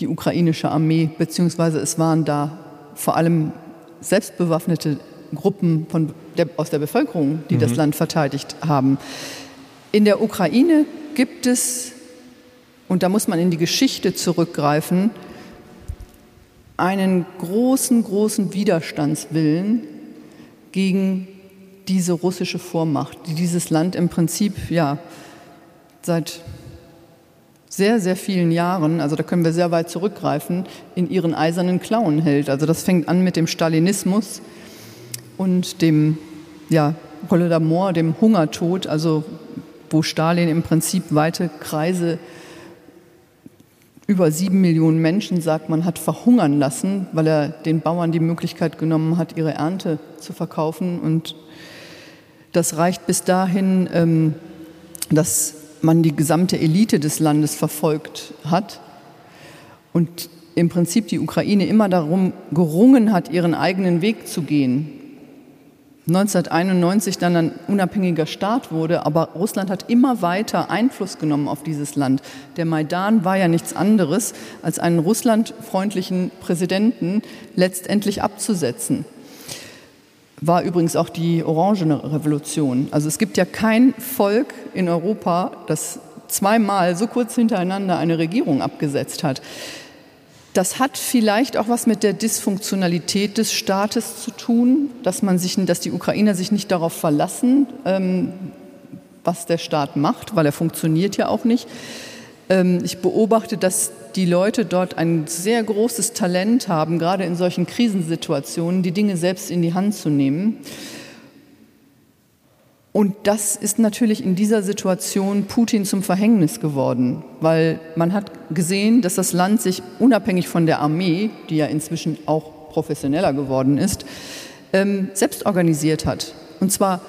die ukrainische Armee, beziehungsweise es waren da vor allem selbstbewaffnete Gruppen von der, aus der Bevölkerung, die mhm. das Land verteidigt haben. In der Ukraine gibt es, und da muss man in die Geschichte zurückgreifen, einen großen, großen Widerstandswillen gegen diese russische Vormacht, die dieses Land im Prinzip ja seit sehr, sehr vielen Jahren, also da können wir sehr weit zurückgreifen, in ihren eisernen Klauen hält. Also das fängt an mit dem Stalinismus, und dem ja, Holodomor, dem Hungertod, also wo Stalin im Prinzip weite Kreise über sieben Millionen Menschen, sagt man, hat verhungern lassen, weil er den Bauern die Möglichkeit genommen hat, ihre Ernte zu verkaufen. Und das reicht bis dahin, ähm, dass man die gesamte Elite des Landes verfolgt hat und im Prinzip die Ukraine immer darum gerungen hat, ihren eigenen Weg zu gehen 1991 dann ein unabhängiger Staat wurde, aber Russland hat immer weiter Einfluss genommen auf dieses Land. Der Maidan war ja nichts anderes, als einen russlandfreundlichen Präsidenten letztendlich abzusetzen. War übrigens auch die Orangene Revolution. Also es gibt ja kein Volk in Europa, das zweimal so kurz hintereinander eine Regierung abgesetzt hat. Das hat vielleicht auch was mit der Dysfunktionalität des Staates zu tun, dass, man sich, dass die Ukrainer sich nicht darauf verlassen, ähm, was der Staat macht, weil er funktioniert ja auch nicht. Ähm, ich beobachte, dass die Leute dort ein sehr großes Talent haben, gerade in solchen Krisensituationen, die Dinge selbst in die Hand zu nehmen. Und das ist natürlich in dieser Situation Putin zum Verhängnis geworden, weil man hat gesehen, dass das Land sich unabhängig von der Armee, die ja inzwischen auch professioneller geworden ist, ähm, selbst organisiert hat. Und zwar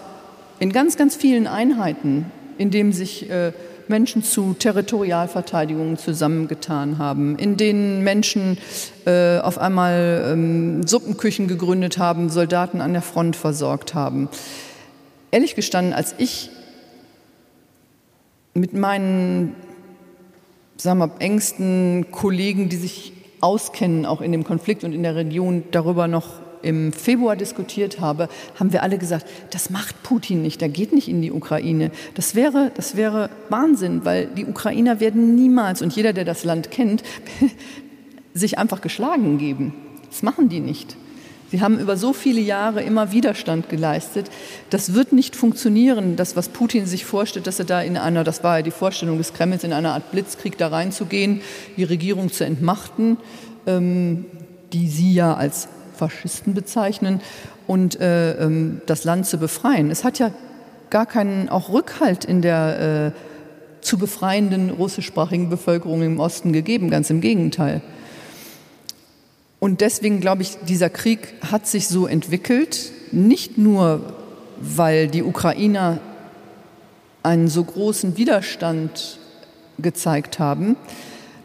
in ganz, ganz vielen Einheiten, in denen sich äh, Menschen zu Territorialverteidigungen zusammengetan haben, in denen Menschen äh, auf einmal ähm, Suppenküchen gegründet haben, Soldaten an der Front versorgt haben ehrlich gestanden, als ich mit meinen sagen wir, engsten Kollegen, die sich auskennen, auch in dem Konflikt und in der Region, darüber noch im Februar diskutiert habe, haben wir alle gesagt, das macht Putin nicht, der geht nicht in die Ukraine. Das wäre, das wäre Wahnsinn, weil die Ukrainer werden niemals, und jeder, der das Land kennt, sich einfach geschlagen geben. Das machen die nicht. Sie haben über so viele Jahre immer Widerstand geleistet. Das wird nicht funktionieren, das, was Putin sich vorstellt, dass er da in einer, das war ja die Vorstellung des Kremls, in einer Art Blitzkrieg da reinzugehen, die Regierung zu entmachten, ähm, die Sie ja als Faschisten bezeichnen, und äh, ähm, das Land zu befreien. Es hat ja gar keinen auch Rückhalt in der äh, zu befreienden russischsprachigen Bevölkerung im Osten gegeben, ganz im Gegenteil. Und deswegen glaube ich, dieser Krieg hat sich so entwickelt, nicht nur, weil die Ukrainer einen so großen Widerstand gezeigt haben,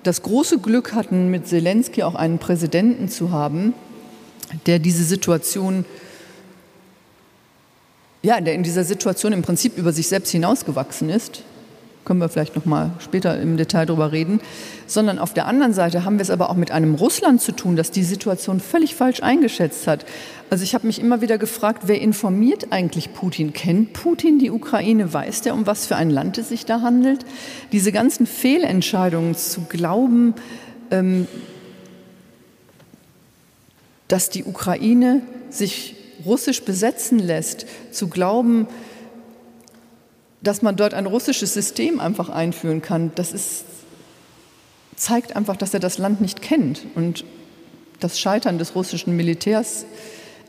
das große Glück hatten, mit Zelensky auch einen Präsidenten zu haben, der diese Situation, ja, der in dieser Situation im Prinzip über sich selbst hinausgewachsen ist können wir vielleicht noch mal später im Detail darüber reden, sondern auf der anderen Seite haben wir es aber auch mit einem Russland zu tun, das die Situation völlig falsch eingeschätzt hat. Also ich habe mich immer wieder gefragt, wer informiert eigentlich Putin? Kennt Putin die Ukraine? Weiß der, um was für ein Land es sich da handelt? Diese ganzen Fehlentscheidungen zu glauben, ähm, dass die Ukraine sich russisch besetzen lässt, zu glauben, dass man dort ein russisches System einfach einführen kann, das ist, zeigt einfach, dass er das Land nicht kennt. Und das Scheitern des russischen Militärs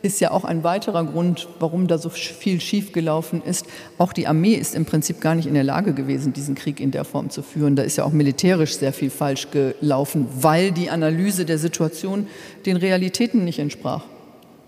ist ja auch ein weiterer Grund, warum da so viel schiefgelaufen ist. Auch die Armee ist im Prinzip gar nicht in der Lage gewesen, diesen Krieg in der Form zu führen. Da ist ja auch militärisch sehr viel falsch gelaufen, weil die Analyse der Situation den Realitäten nicht entsprach.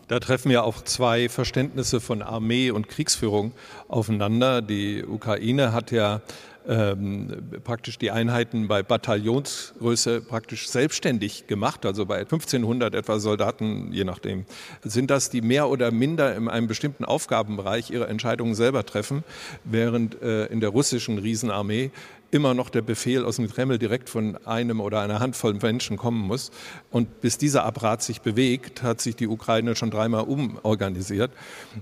Da treffen ja auch zwei Verständnisse von Armee und Kriegsführung aufeinander. Die Ukraine hat ja ähm, praktisch die Einheiten bei Bataillonsgröße praktisch selbstständig gemacht, also bei 1500 etwa Soldaten, je nachdem. Sind das die mehr oder minder in einem bestimmten Aufgabenbereich ihre Entscheidungen selber treffen, während äh, in der russischen Riesenarmee immer noch der Befehl aus dem Kreml direkt von einem oder einer Handvoll Menschen kommen muss. Und bis dieser Apparat sich bewegt, hat sich die Ukraine schon dreimal umorganisiert.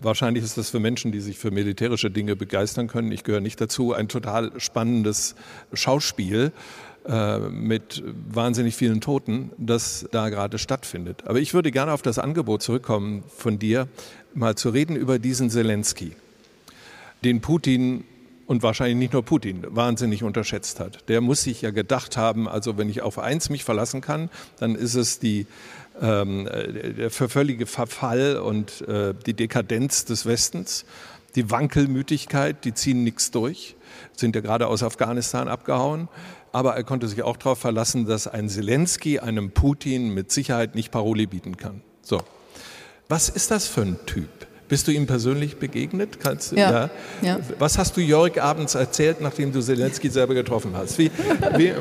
Wahrscheinlich ist das für Menschen, die sich für militärische Dinge begeistern können, ich gehöre nicht dazu, ein total spannendes Schauspiel äh, mit wahnsinnig vielen Toten, das da gerade stattfindet. Aber ich würde gerne auf das Angebot zurückkommen von dir, mal zu reden über diesen Zelensky, den Putin und wahrscheinlich nicht nur Putin wahnsinnig unterschätzt hat. Der muss sich ja gedacht haben, also wenn ich auf eins mich verlassen kann, dann ist es die, ähm, der völlige Verfall und äh, die Dekadenz des Westens, die Wankelmütigkeit, die ziehen nichts durch, sind ja gerade aus Afghanistan abgehauen. Aber er konnte sich auch darauf verlassen, dass ein Zelensky einem Putin mit Sicherheit nicht Paroli bieten kann. So. Was ist das für ein Typ? Bist du ihm persönlich begegnet? Kannst, ja, ja. ja. Was hast du Jörg abends erzählt, nachdem du Zelensky selber getroffen hast? Wie, wie,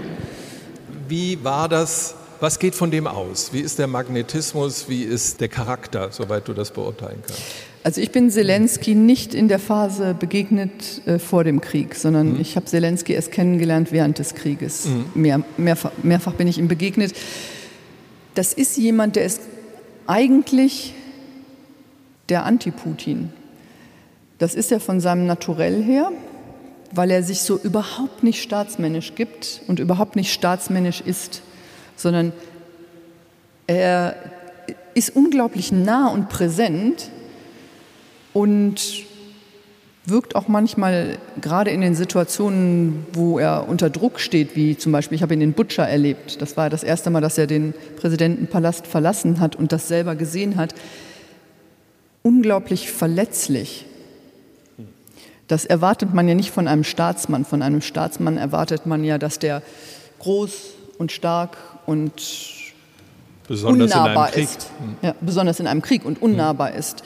wie war das? Was geht von dem aus? Wie ist der Magnetismus? Wie ist der Charakter, soweit du das beurteilen kannst? Also ich bin Zelensky nicht in der Phase begegnet äh, vor dem Krieg, sondern mhm. ich habe Zelensky erst kennengelernt während des Krieges. Mhm. Mehr, mehrfach, mehrfach bin ich ihm begegnet. Das ist jemand, der ist eigentlich der Anti-Putin. Das ist er von seinem Naturell her, weil er sich so überhaupt nicht staatsmännisch gibt und überhaupt nicht staatsmännisch ist, sondern er ist unglaublich nah und präsent und wirkt auch manchmal gerade in den Situationen, wo er unter Druck steht, wie zum Beispiel, ich habe ihn in Butcher erlebt. Das war das erste Mal, dass er den Präsidentenpalast verlassen hat und das selber gesehen hat. Unglaublich verletzlich. Das erwartet man ja nicht von einem Staatsmann. Von einem Staatsmann erwartet man ja, dass der groß und stark und besonders unnahbar ist. Ja, besonders in einem Krieg und unnahbar ist.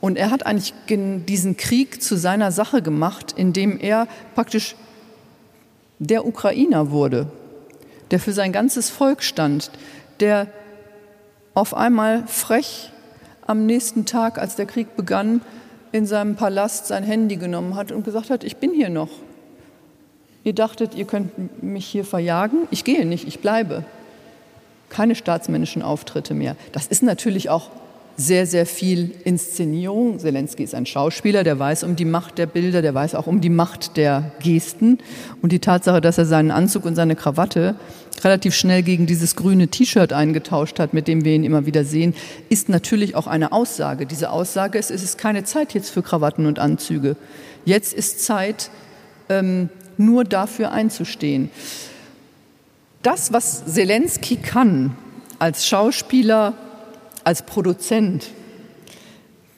Und er hat eigentlich diesen Krieg zu seiner Sache gemacht, indem er praktisch der Ukrainer wurde, der für sein ganzes Volk stand, der auf einmal frech am nächsten Tag, als der Krieg begann, in seinem Palast sein Handy genommen hat und gesagt hat, ich bin hier noch. Ihr dachtet, ihr könnt mich hier verjagen. Ich gehe nicht, ich bleibe. Keine staatsmännischen Auftritte mehr. Das ist natürlich auch sehr, sehr viel Inszenierung. Zelensky ist ein Schauspieler, der weiß um die Macht der Bilder, der weiß auch um die Macht der Gesten. Und die Tatsache, dass er seinen Anzug und seine Krawatte relativ schnell gegen dieses grüne T-Shirt eingetauscht hat, mit dem wir ihn immer wieder sehen, ist natürlich auch eine Aussage. Diese Aussage ist, es ist keine Zeit jetzt für Krawatten und Anzüge. Jetzt ist Zeit, ähm, nur dafür einzustehen. Das, was Zelensky kann als Schauspieler, als Produzent,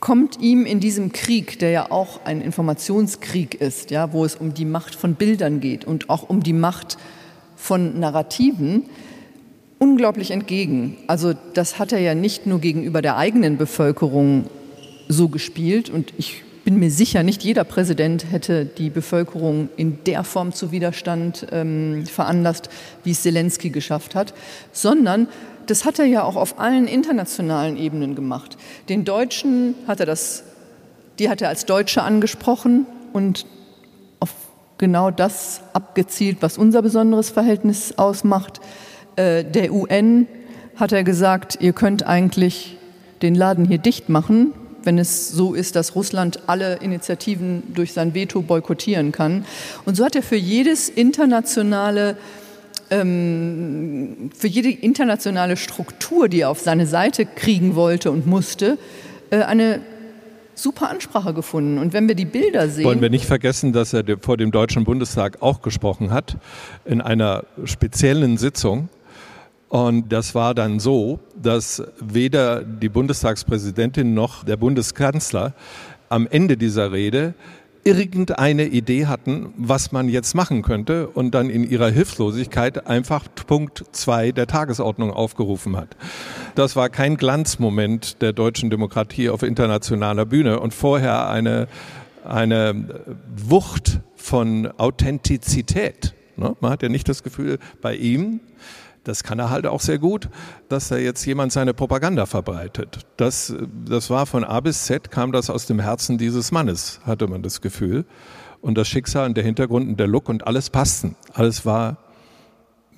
kommt ihm in diesem Krieg, der ja auch ein Informationskrieg ist, ja, wo es um die Macht von Bildern geht und auch um die Macht von Narrativen unglaublich entgegen. Also das hat er ja nicht nur gegenüber der eigenen Bevölkerung so gespielt und ich bin mir sicher, nicht jeder Präsident hätte die Bevölkerung in der Form zu Widerstand ähm, veranlasst, wie es Zelensky geschafft hat, sondern das hat er ja auch auf allen internationalen Ebenen gemacht. Den Deutschen hat er das, die hat er als Deutsche angesprochen und genau das abgezielt, was unser besonderes Verhältnis ausmacht. Äh, der UN hat er gesagt, ihr könnt eigentlich den Laden hier dicht machen, wenn es so ist, dass Russland alle Initiativen durch sein Veto boykottieren kann. Und so hat er für jedes internationale ähm, für jede internationale Struktur, die er auf seine Seite kriegen wollte und musste, äh, eine super Ansprache gefunden. Und wenn wir die Bilder sehen. Wollen wir nicht vergessen, dass er vor dem Deutschen Bundestag auch gesprochen hat, in einer speziellen Sitzung. Und das war dann so, dass weder die Bundestagspräsidentin noch der Bundeskanzler am Ende dieser Rede irgendeine Idee hatten, was man jetzt machen könnte und dann in ihrer Hilflosigkeit einfach Punkt zwei der Tagesordnung aufgerufen hat. Das war kein Glanzmoment der deutschen Demokratie auf internationaler Bühne und vorher eine, eine Wucht von Authentizität. Ne? Man hat ja nicht das Gefühl, bei ihm, das kann er halt auch sehr gut, dass da jetzt jemand seine Propaganda verbreitet. Das, das war von A bis Z, kam das aus dem Herzen dieses Mannes, hatte man das Gefühl. Und das Schicksal und der Hintergrund und der Look und alles passten. Alles war,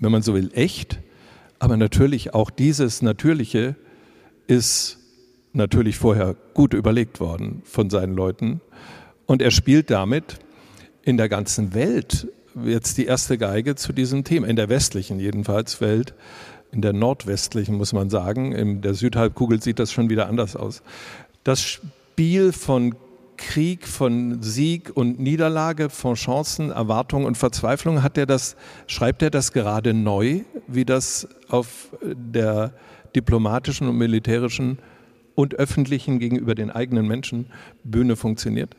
wenn man so will, echt. Aber natürlich auch dieses Natürliche ist natürlich vorher gut überlegt worden von seinen Leuten. Und er spielt damit in der ganzen Welt jetzt die erste Geige zu diesem Thema, in der westlichen jedenfalls Welt, in der nordwestlichen muss man sagen, in der Südhalbkugel sieht das schon wieder anders aus. Das Spiel von Krieg, von Sieg und Niederlage, von Chancen, Erwartungen und Verzweiflung, hat er das, schreibt er das gerade neu, wie das auf der diplomatischen und militärischen und öffentlichen gegenüber den eigenen Menschen Bühne funktioniert?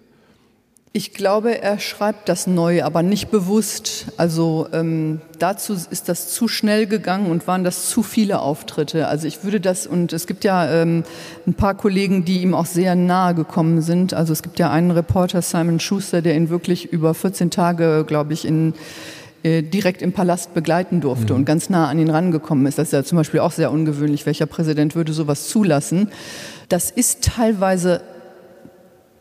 Ich glaube, er schreibt das neu, aber nicht bewusst. Also ähm, dazu ist das zu schnell gegangen und waren das zu viele Auftritte. Also ich würde das, und es gibt ja ähm, ein paar Kollegen, die ihm auch sehr nahe gekommen sind. Also es gibt ja einen Reporter, Simon Schuster, der ihn wirklich über 14 Tage, glaube ich, in äh, direkt im Palast begleiten durfte mhm. und ganz nah an ihn rangekommen ist. Das ist ja zum Beispiel auch sehr ungewöhnlich. Welcher Präsident würde sowas zulassen? Das ist teilweise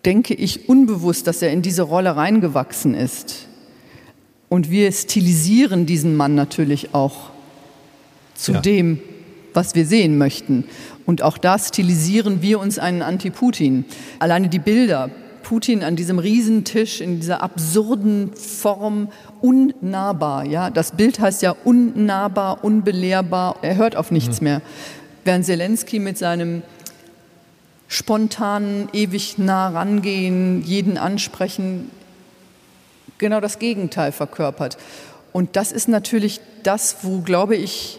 denke ich, unbewusst, dass er in diese Rolle reingewachsen ist. Und wir stilisieren diesen Mann natürlich auch zu ja. dem, was wir sehen möchten. Und auch da stilisieren wir uns einen Anti-Putin. Alleine die Bilder, Putin an diesem Riesentisch in dieser absurden Form, unnahbar. Ja, das Bild heißt ja unnahbar, unbelehrbar. Er hört auf nichts mhm. mehr. Während Zelensky mit seinem spontanen, ewig nah rangehen, jeden ansprechen, genau das Gegenteil verkörpert. Und das ist natürlich das, wo, glaube ich,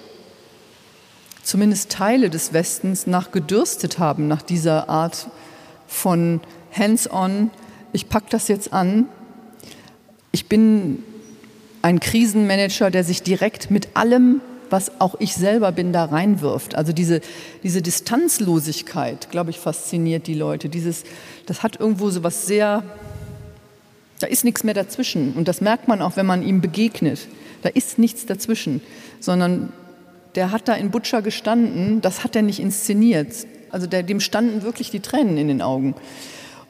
zumindest Teile des Westens nach gedürstet haben, nach dieser Art von hands-on, ich packe das jetzt an. Ich bin ein Krisenmanager, der sich direkt mit allem, was auch ich selber bin, da reinwirft. Also diese, diese Distanzlosigkeit, glaube ich, fasziniert die Leute. Dieses, das hat irgendwo so was sehr, da ist nichts mehr dazwischen. Und das merkt man auch, wenn man ihm begegnet. Da ist nichts dazwischen, sondern der hat da in Butcher gestanden, das hat er nicht inszeniert. Also der, dem standen wirklich die Tränen in den Augen.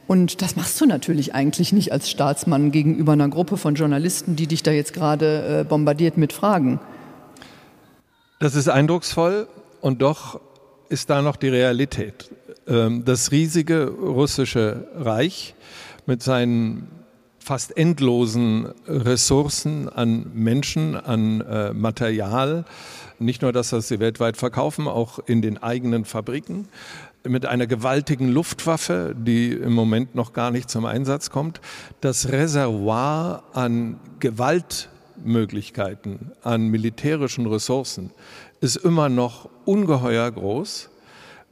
Und das machst du natürlich eigentlich nicht als Staatsmann gegenüber einer Gruppe von Journalisten, die dich da jetzt gerade äh, bombardiert mit Fragen. Das ist eindrucksvoll und doch ist da noch die Realität. Ähm, das riesige russische Reich mit seinen fast endlosen Ressourcen an Menschen, an äh, Material, nicht nur, das sie weltweit verkaufen, auch in den eigenen Fabriken, mit einer gewaltigen Luftwaffe, die im Moment noch gar nicht zum Einsatz kommt. Das Reservoir an Gewaltmöglichkeiten, an militärischen Ressourcen ist immer noch ungeheuer groß.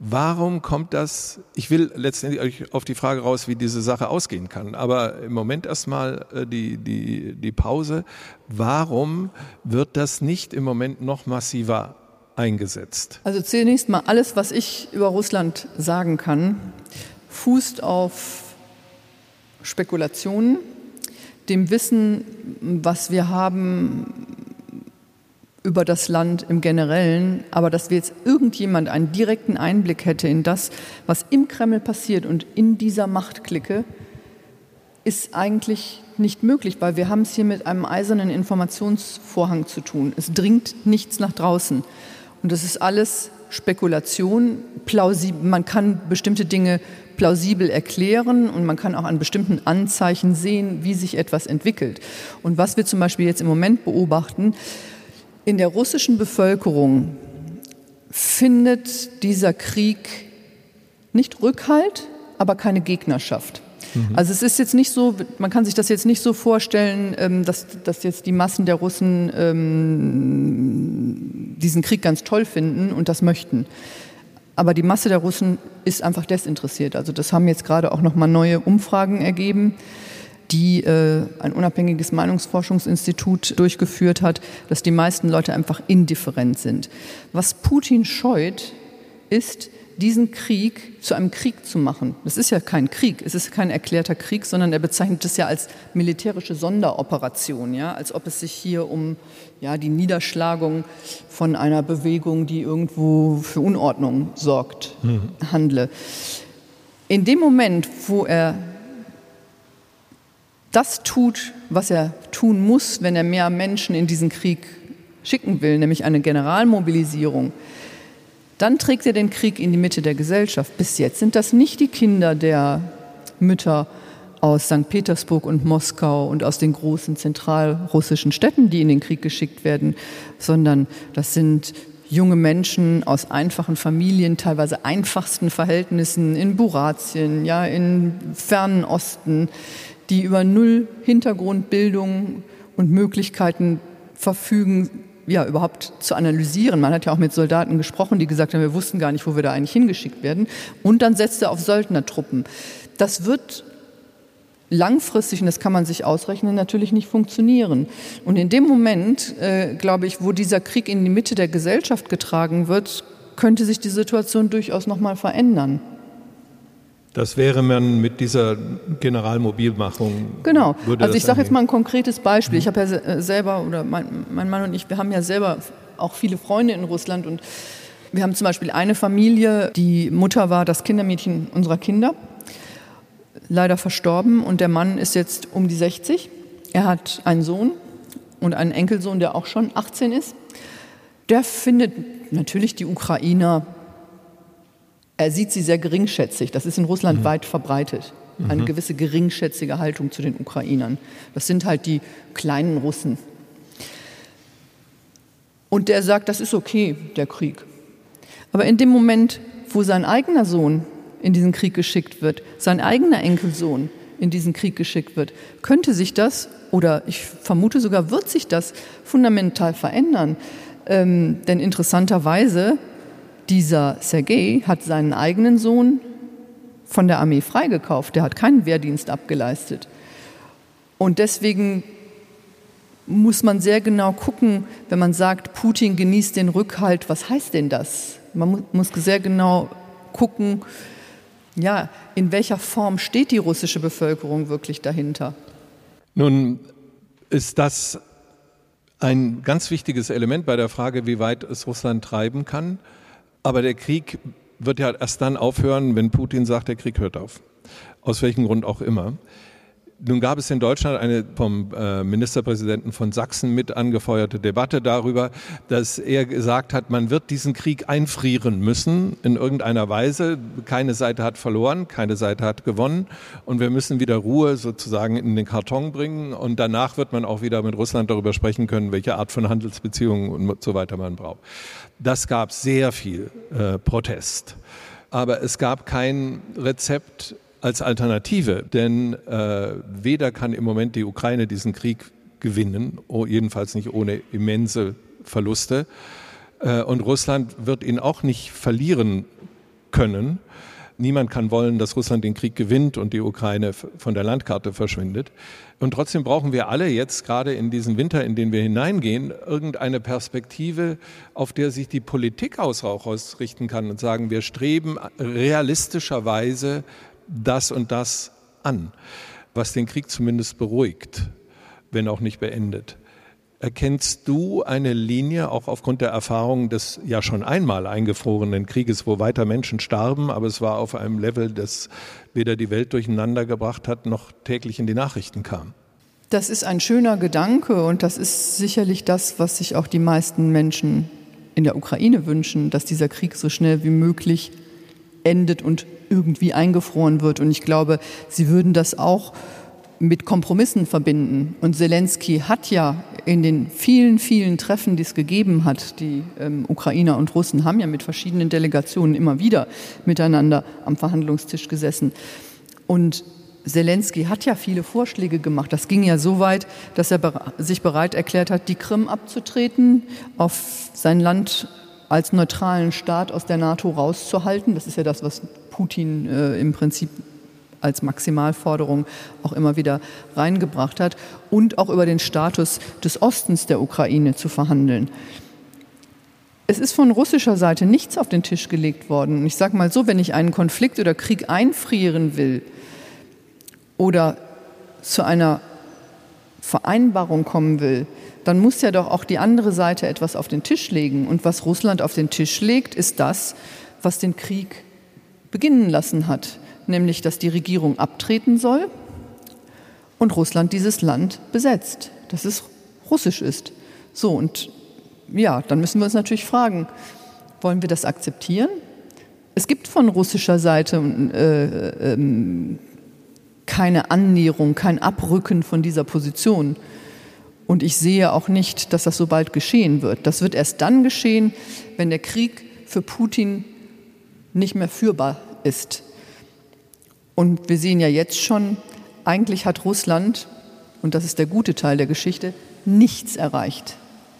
Warum kommt das? Ich will letztendlich auf die Frage raus, wie diese Sache ausgehen kann. Aber im Moment erstmal äh, die, die, die Pause. Warum wird das nicht im Moment noch massiver eingesetzt? Also zunächst mal alles, was ich über Russland sagen kann, fußt auf Spekulationen, dem Wissen, was wir haben über das Land im Generellen, aber dass wir jetzt irgendjemand einen direkten Einblick hätte in das, was im Kreml passiert und in dieser Machtklicke, ist eigentlich nicht möglich, weil wir haben es hier mit einem eisernen Informationsvorhang zu tun. Es dringt nichts nach draußen. Und das ist alles Spekulation, plausibel. Man kann bestimmte Dinge plausibel erklären und man kann auch an bestimmten Anzeichen sehen, wie sich etwas entwickelt. Und was wir zum Beispiel jetzt im Moment beobachten, in der russischen Bevölkerung findet dieser Krieg nicht Rückhalt, aber keine Gegnerschaft. Mhm. Also es ist jetzt nicht so, man kann sich das jetzt nicht so vorstellen, ähm, dass, dass jetzt die Massen der Russen ähm, diesen Krieg ganz toll finden und das möchten. Aber die Masse der Russen ist einfach desinteressiert. Also das haben jetzt gerade auch noch mal neue Umfragen ergeben, die äh, ein unabhängiges Meinungsforschungsinstitut durchgeführt hat, dass die meisten Leute einfach indifferent sind. Was Putin scheut, ist, diesen Krieg zu einem Krieg zu machen. Das ist ja kein Krieg, es ist kein erklärter Krieg, sondern er bezeichnet es ja als militärische Sonderoperation, ja, als ob es sich hier um ja, die Niederschlagung von einer Bewegung, die irgendwo für Unordnung sorgt, mhm. handle. In dem Moment, wo er das tut, was er tun muss, wenn er mehr Menschen in diesen Krieg schicken will, nämlich eine Generalmobilisierung, dann trägt er den Krieg in die Mitte der Gesellschaft. Bis jetzt sind das nicht die Kinder der Mütter aus St. Petersburg und Moskau und aus den großen zentralrussischen Städten, die in den Krieg geschickt werden, sondern das sind junge Menschen aus einfachen Familien, teilweise einfachsten Verhältnissen in Buratien, ja, in fernen Osten, die über null Hintergrundbildung und Möglichkeiten verfügen, ja, überhaupt zu analysieren. Man hat ja auch mit Soldaten gesprochen, die gesagt haben, wir wussten gar nicht, wo wir da eigentlich hingeschickt werden. Und dann setzt er auf Söldnertruppen. Das wird langfristig, und das kann man sich ausrechnen, natürlich nicht funktionieren. Und in dem Moment, äh, glaube ich, wo dieser Krieg in die Mitte der Gesellschaft getragen wird, könnte sich die Situation durchaus noch mal verändern. Das wäre man mit dieser Generalmobilmachung. Genau. Also ich sage jetzt mal ein konkretes Beispiel. Mhm. Ich habe ja äh, selber, oder mein, mein Mann und ich, wir haben ja selber auch viele Freunde in Russland und wir haben zum Beispiel eine Familie, die Mutter war das Kindermädchen unserer Kinder. leider verstorben und der Mann ist jetzt um die 60. Er hat einen Sohn und einen Enkelsohn, der auch schon 18 ist. Der findet natürlich die Ukrainer, er sieht sie sehr geringschätzig. Das ist in Russland mhm. weit verbreitet. Eine mhm. gewisse geringschätzige Haltung zu den Ukrainern. Das sind halt die kleinen Russen. Und der sagt, das ist okay, der Krieg. Aber in dem Moment, wo sein eigener Sohn in diesen Krieg geschickt wird, sein eigener Enkelsohn in diesen Krieg geschickt wird, könnte sich das, oder ich vermute sogar, wird sich das fundamental verändern. Ähm, denn interessanterweise, dieser Sergei hat seinen eigenen Sohn von der Armee freigekauft. Der hat keinen Wehrdienst abgeleistet. Und deswegen muss man sehr genau gucken, wenn man sagt, Putin genießt den Rückhalt, was heißt denn das? Man muss sehr genau gucken, ja, in welcher Form steht die russische Bevölkerung wirklich dahinter? Nun ist das ein ganz wichtiges Element bei der Frage, wie weit es Russland treiben kann. Aber der Krieg wird ja erst dann aufhören, wenn Putin sagt, der Krieg hört auf. Aus welchem Grund auch immer. Nun gab es in Deutschland eine vom äh, Ministerpräsidenten von Sachsen mit angefeuerte Debatte darüber, dass er gesagt hat, man wird diesen Krieg einfrieren müssen in irgendeiner Weise. Keine Seite hat verloren, keine Seite hat gewonnen und wir müssen wieder Ruhe sozusagen in den Karton bringen und danach wird man auch wieder mit Russland darüber sprechen können, welche Art von Handelsbeziehungen und so weiter man braucht. Das gab sehr viel äh, Protest. Aber es gab kein Rezept, als Alternative, denn äh, weder kann im Moment die Ukraine diesen Krieg gewinnen, jedenfalls nicht ohne immense Verluste, äh, und Russland wird ihn auch nicht verlieren können. Niemand kann wollen, dass Russland den Krieg gewinnt und die Ukraine von der Landkarte verschwindet. Und trotzdem brauchen wir alle jetzt, gerade in diesen Winter, in den wir hineingehen, irgendeine Perspektive, auf der sich die Politik ausrichten kann und sagen, wir streben realistischerweise das und das an, was den Krieg zumindest beruhigt, wenn auch nicht beendet. Erkennst du eine Linie, auch aufgrund der Erfahrung des ja schon einmal eingefrorenen Krieges, wo weiter Menschen starben, aber es war auf einem Level, das weder die Welt durcheinander gebracht hat, noch täglich in die Nachrichten kam? Das ist ein schöner Gedanke und das ist sicherlich das, was sich auch die meisten Menschen in der Ukraine wünschen, dass dieser Krieg so schnell wie möglich endet und irgendwie eingefroren wird. Und ich glaube, sie würden das auch mit Kompromissen verbinden. Und Zelensky hat ja in den vielen, vielen Treffen, die es gegeben hat, die ähm, Ukrainer und Russen haben ja mit verschiedenen Delegationen immer wieder miteinander am Verhandlungstisch gesessen. Und Zelensky hat ja viele Vorschläge gemacht. Das ging ja so weit, dass er sich bereit erklärt hat, die Krim abzutreten, auf sein Land als neutralen Staat aus der NATO rauszuhalten. Das ist ja das, was Putin äh, im Prinzip als Maximalforderung auch immer wieder reingebracht hat und auch über den Status des Ostens der Ukraine zu verhandeln. Es ist von russischer Seite nichts auf den Tisch gelegt worden. Ich sage mal so, wenn ich einen Konflikt oder Krieg einfrieren will oder zu einer Vereinbarung kommen will, dann muss ja doch auch die andere Seite etwas auf den Tisch legen. Und was Russland auf den Tisch legt, ist das, was den Krieg beginnen lassen hat, nämlich dass die Regierung abtreten soll und Russland dieses Land besetzt, dass es russisch ist. So, und ja, dann müssen wir uns natürlich fragen, wollen wir das akzeptieren? Es gibt von russischer Seite äh, äh, keine Annäherung, kein Abrücken von dieser Position. Und ich sehe auch nicht, dass das so bald geschehen wird. Das wird erst dann geschehen, wenn der Krieg für Putin nicht mehr führbar ist. Und wir sehen ja jetzt schon, eigentlich hat Russland, und das ist der gute Teil der Geschichte, nichts erreicht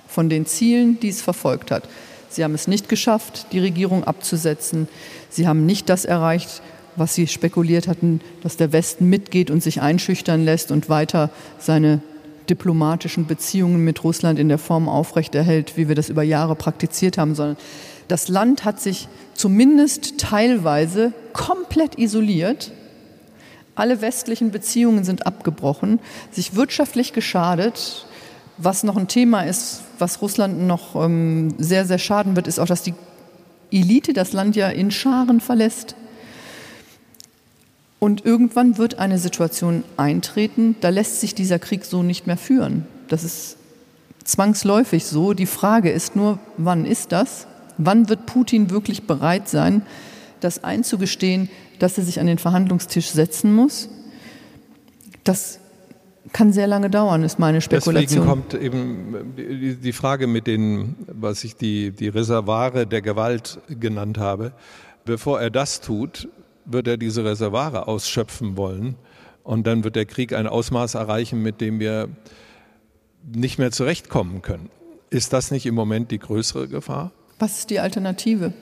von den Zielen, die es verfolgt hat. Sie haben es nicht geschafft, die Regierung abzusetzen. Sie haben nicht das erreicht, was sie spekuliert hatten, dass der Westen mitgeht und sich einschüchtern lässt und weiter seine diplomatischen Beziehungen mit Russland in der Form aufrechterhält, wie wir das über Jahre praktiziert haben, sondern das Land hat sich zumindest teilweise komplett isoliert. Alle westlichen Beziehungen sind abgebrochen, sich wirtschaftlich geschadet. Was noch ein Thema ist, was Russland noch ähm, sehr, sehr schaden wird, ist auch, dass die Elite das Land ja in Scharen verlässt. Und irgendwann wird eine Situation eintreten, da lässt sich dieser Krieg so nicht mehr führen. Das ist zwangsläufig so. Die Frage ist nur, wann ist das? Wann wird Putin wirklich bereit sein, das einzugestehen, dass er sich an den Verhandlungstisch setzen muss? Das kann sehr lange dauern, ist meine Spekulation. Deswegen kommt eben die Frage mit den, was ich die, die Reservare der Gewalt genannt habe. Bevor er das tut, wird er diese Reservare ausschöpfen wollen. Und dann wird der Krieg ein Ausmaß erreichen, mit dem wir nicht mehr zurechtkommen können. Ist das nicht im Moment die größere Gefahr? Was ist die Alternative?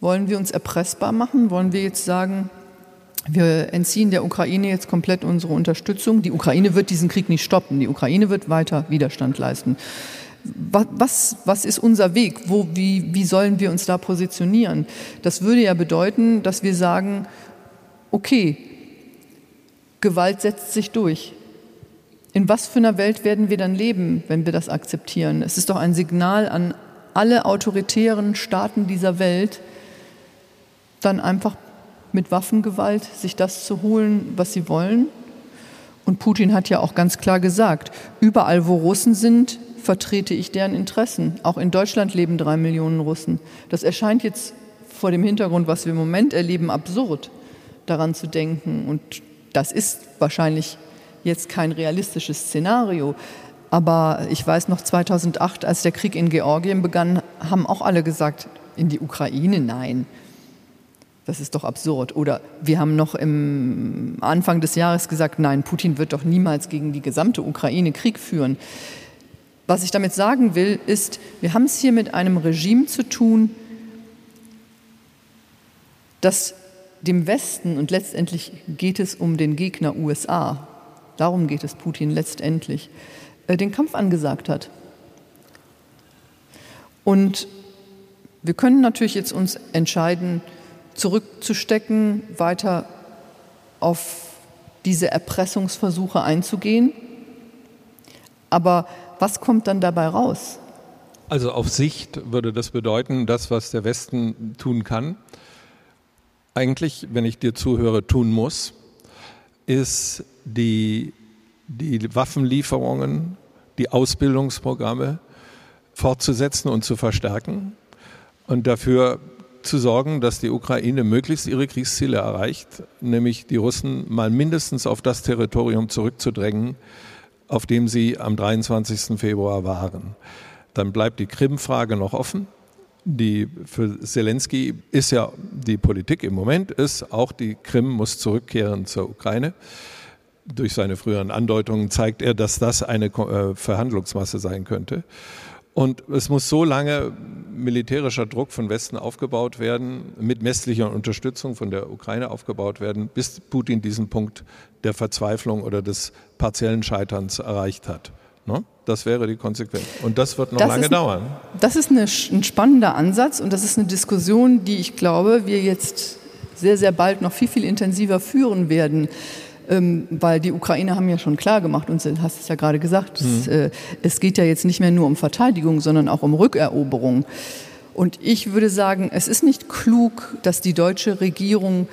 Wollen wir uns erpressbar machen? Wollen wir jetzt sagen, wir entziehen der Ukraine jetzt komplett unsere Unterstützung? Die Ukraine wird diesen Krieg nicht stoppen. Die Ukraine wird weiter Widerstand leisten. Was, was ist unser Weg? Wo, wie, wie sollen wir uns da positionieren? Das würde ja bedeuten, dass wir sagen, okay, Gewalt setzt sich durch. In was für einer Welt werden wir dann leben, wenn wir das akzeptieren? Es ist doch ein Signal an alle autoritären Staaten dieser Welt, dann einfach mit Waffengewalt sich das zu holen, was sie wollen. Und Putin hat ja auch ganz klar gesagt, überall wo Russen sind, vertrete ich deren Interessen. Auch in Deutschland leben drei Millionen Russen. Das erscheint jetzt vor dem Hintergrund, was wir im Moment erleben, absurd, daran zu denken. Und das ist wahrscheinlich jetzt kein realistisches Szenario. Aber ich weiß noch 2008, als der Krieg in Georgien begann, haben auch alle gesagt, in die Ukraine nein. Das ist doch absurd. Oder wir haben noch im Anfang des Jahres gesagt, nein, Putin wird doch niemals gegen die gesamte Ukraine Krieg führen. Was ich damit sagen will, ist, wir haben es hier mit einem Regime zu tun, das dem Westen und letztendlich geht es um den Gegner USA, darum geht es Putin letztendlich, äh, den Kampf angesagt hat. Und wir können natürlich jetzt uns entscheiden, zurückzustecken, weiter auf diese Erpressungsversuche einzugehen. Aber was kommt dann dabei raus? Also auf Sicht würde das bedeuten, das, was der Westen tun kann, eigentlich, wenn ich dir zuhöre, tun muss, ist die, die Waffenlieferungen, die Ausbildungsprogramme fortzusetzen und zu verstärken und dafür zu sorgen, dass die Ukraine möglichst ihre Kriegsziele erreicht, nämlich die Russen mal mindestens auf das Territorium zurückzudrängen, auf dem sie am 23. Februar waren. Dann bleibt die Krim-Frage noch offen. Die, für Zelensky ist ja die Politik im Moment, ist auch die Krim muss zurückkehren zur Ukraine. Durch seine früheren Andeutungen zeigt er, dass das eine äh, Verhandlungsmasse sein könnte. Und es muss so lange militärischer Druck von Westen aufgebaut werden, mit westlicher Unterstützung von der Ukraine aufgebaut werden, bis Putin diesen Punkt der Verzweiflung oder des partiellen Scheiterns erreicht hat. Ne? Das wäre die Konsequenz. Und das wird noch das lange ist, dauern. Das ist eine, ein spannender Ansatz und das ist eine Diskussion, die ich glaube, wir jetzt sehr, sehr bald noch viel, viel intensiver führen werden. Ähm, weil die Ukrainer haben ja schon klar gemacht, und du hast es ja gerade gesagt, mhm. es, äh, es geht ja jetzt nicht mehr nur um Verteidigung, sondern auch um Rückeroberung. Und ich würde sagen, es ist nicht klug, dass die deutsche Regierung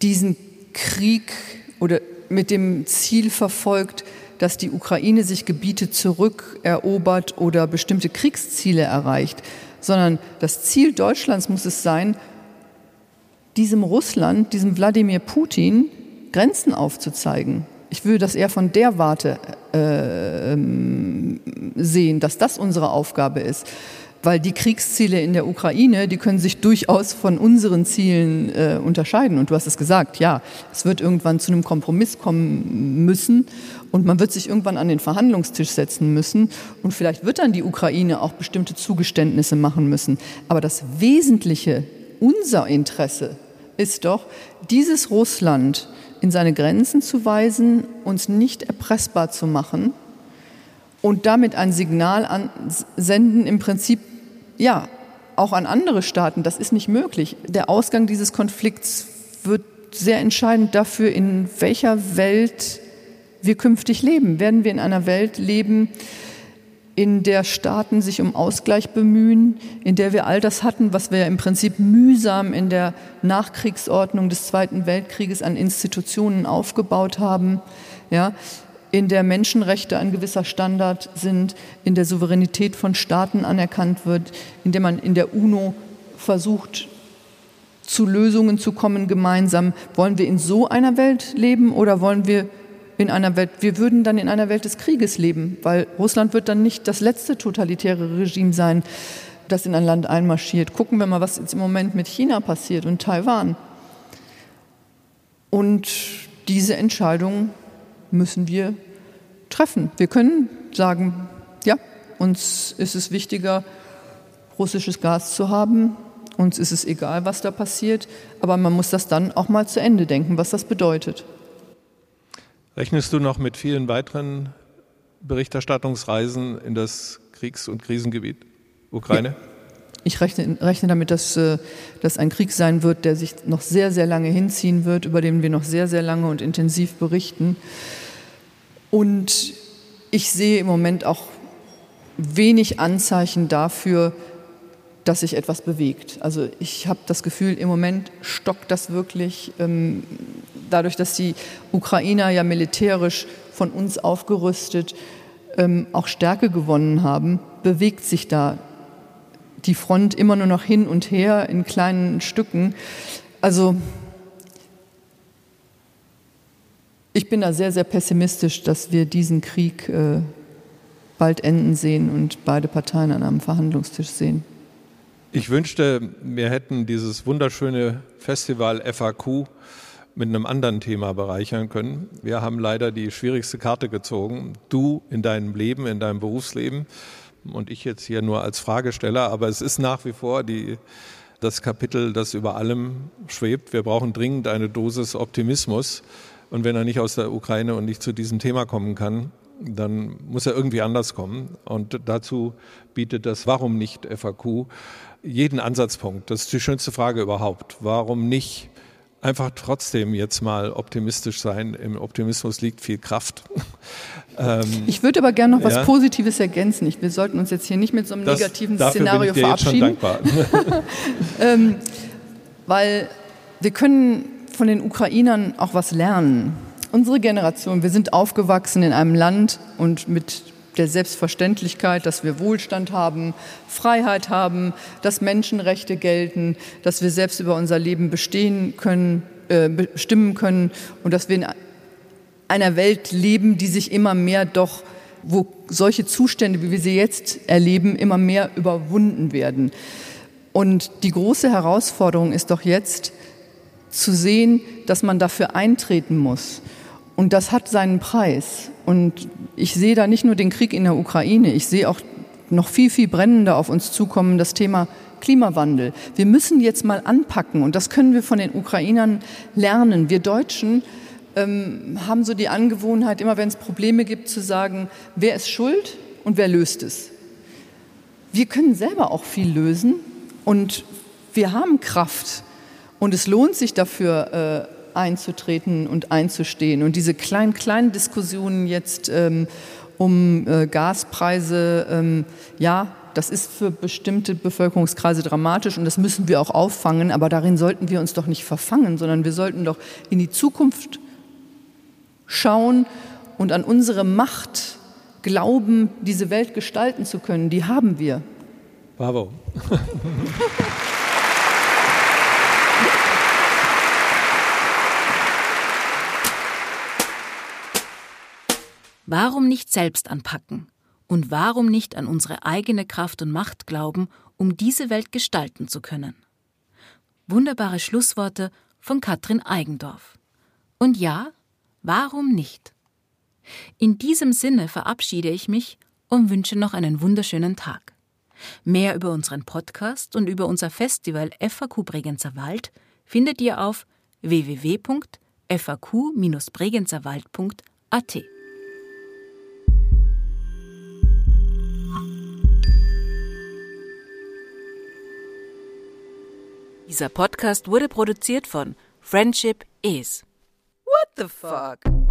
diesen Krieg oder mit dem Ziel verfolgt, dass die Ukraine sich Gebiete zurückerobert oder bestimmte Kriegsziele erreicht, sondern das Ziel Deutschlands muss es sein, diesem Russland, diesem Wladimir Putin Grenzen aufzuzeigen. Ich würde das eher von der Warte äh, ähm, sehen, dass das unsere Aufgabe ist. Weil die Kriegsziele in der Ukraine, die können sich durchaus von unseren Zielen äh, unterscheiden. Und du hast es gesagt, ja, es wird irgendwann zu einem Kompromiss kommen müssen und man wird sich irgendwann an den Verhandlungstisch setzen müssen. Und vielleicht wird dann die Ukraine auch bestimmte Zugeständnisse machen müssen. Aber das Wesentliche, unser Interesse ist doch, dieses Russland, in seine Grenzen zu weisen, uns nicht erpressbar zu machen und damit ein Signal an, senden, im Prinzip, ja, auch an andere Staaten. Das ist nicht möglich. Der Ausgang dieses Konflikts wird sehr entscheidend dafür, in welcher Welt wir künftig leben. Werden wir in einer Welt leben, in der Staaten sich um Ausgleich bemühen, in der wir all das hatten, was wir im Prinzip mühsam in der Nachkriegsordnung des Zweiten Weltkrieges an Institutionen aufgebaut haben, ja, in der Menschenrechte ein gewisser Standard sind, in der Souveränität von Staaten anerkannt wird, in der man in der UNO versucht, zu Lösungen zu kommen gemeinsam. Wollen wir in so einer Welt leben oder wollen wir in einer Welt, wir würden dann in einer Welt des Krieges leben, weil Russland wird dann nicht das letzte totalitäre Regime sein, das in ein Land einmarschiert. Gucken wir mal, was jetzt im Moment mit China passiert und Taiwan. Und diese Entscheidung müssen wir treffen. Wir können sagen, ja, uns ist es wichtiger, russisches Gas zu haben. Uns ist es egal, was da passiert. Aber man muss das dann auch mal zu Ende denken, was das bedeutet. Rechnest du noch mit vielen weiteren Berichterstattungsreisen in das Kriegs- und Krisengebiet Ukraine? Ich rechne, rechne damit, dass äh, das ein Krieg sein wird, der sich noch sehr, sehr lange hinziehen wird, über den wir noch sehr, sehr lange und intensiv berichten. Und ich sehe im Moment auch wenig Anzeichen dafür, dass sich etwas bewegt. Also ich habe das Gefühl, im Moment stockt das wirklich. Ähm, dadurch, dass die Ukrainer ja militärisch von uns aufgerüstet ähm, auch Stärke gewonnen haben, bewegt sich da die Front immer nur noch hin und her in kleinen Stücken. Also ich bin da sehr, sehr pessimistisch, dass wir diesen Krieg äh, bald enden sehen und beide Parteien an einem Verhandlungstisch sehen. Ich wünschte, wir hätten dieses wunderschöne Festival FAQ mit einem anderen Thema bereichern können. Wir haben leider die schwierigste Karte gezogen. Du in deinem Leben, in deinem Berufsleben und ich jetzt hier nur als Fragesteller. Aber es ist nach wie vor die, das Kapitel, das über allem schwebt. Wir brauchen dringend eine Dosis Optimismus. Und wenn er nicht aus der Ukraine und nicht zu diesem Thema kommen kann, dann muss er irgendwie anders kommen. Und dazu bietet das Warum nicht FAQ jeden Ansatzpunkt. Das ist die schönste Frage überhaupt. Warum nicht einfach trotzdem jetzt mal optimistisch sein? Im Optimismus liegt viel Kraft. ähm, ich würde aber gerne noch was ja? Positives ergänzen. Wir sollten uns jetzt hier nicht mit so einem das, negativen Szenario verabschieden. ähm, weil wir können von den Ukrainern auch was lernen. Unsere Generation, wir sind aufgewachsen in einem Land und mit der Selbstverständlichkeit, dass wir Wohlstand haben, Freiheit haben, dass Menschenrechte gelten, dass wir selbst über unser Leben bestehen können, äh, bestimmen können und dass wir in einer Welt leben, die sich immer mehr doch, wo solche Zustände, wie wir sie jetzt erleben, immer mehr überwunden werden. Und die große Herausforderung ist doch jetzt zu sehen, dass man dafür eintreten muss. Und das hat seinen Preis. Und ich sehe da nicht nur den Krieg in der Ukraine, ich sehe auch noch viel, viel brennender auf uns zukommen, das Thema Klimawandel. Wir müssen jetzt mal anpacken und das können wir von den Ukrainern lernen. Wir Deutschen ähm, haben so die Angewohnheit, immer wenn es Probleme gibt, zu sagen, wer ist schuld und wer löst es. Wir können selber auch viel lösen und wir haben Kraft und es lohnt sich dafür, äh, einzutreten und einzustehen. Und diese kleinen, kleinen Diskussionen jetzt ähm, um äh, Gaspreise, ähm, ja, das ist für bestimmte Bevölkerungskreise dramatisch und das müssen wir auch auffangen, aber darin sollten wir uns doch nicht verfangen, sondern wir sollten doch in die Zukunft schauen und an unsere Macht glauben, diese Welt gestalten zu können. Die haben wir. Bravo. Warum nicht selbst anpacken? Und warum nicht an unsere eigene Kraft und Macht glauben, um diese Welt gestalten zu können? Wunderbare Schlussworte von Katrin Eigendorf. Und ja, warum nicht? In diesem Sinne verabschiede ich mich und wünsche noch einen wunderschönen Tag. Mehr über unseren Podcast und über unser Festival FAQ Bregenzer Wald findet ihr auf www.faq-bregenzerwald.at. Dieser Podcast wurde produziert von Friendship Is. What the fuck?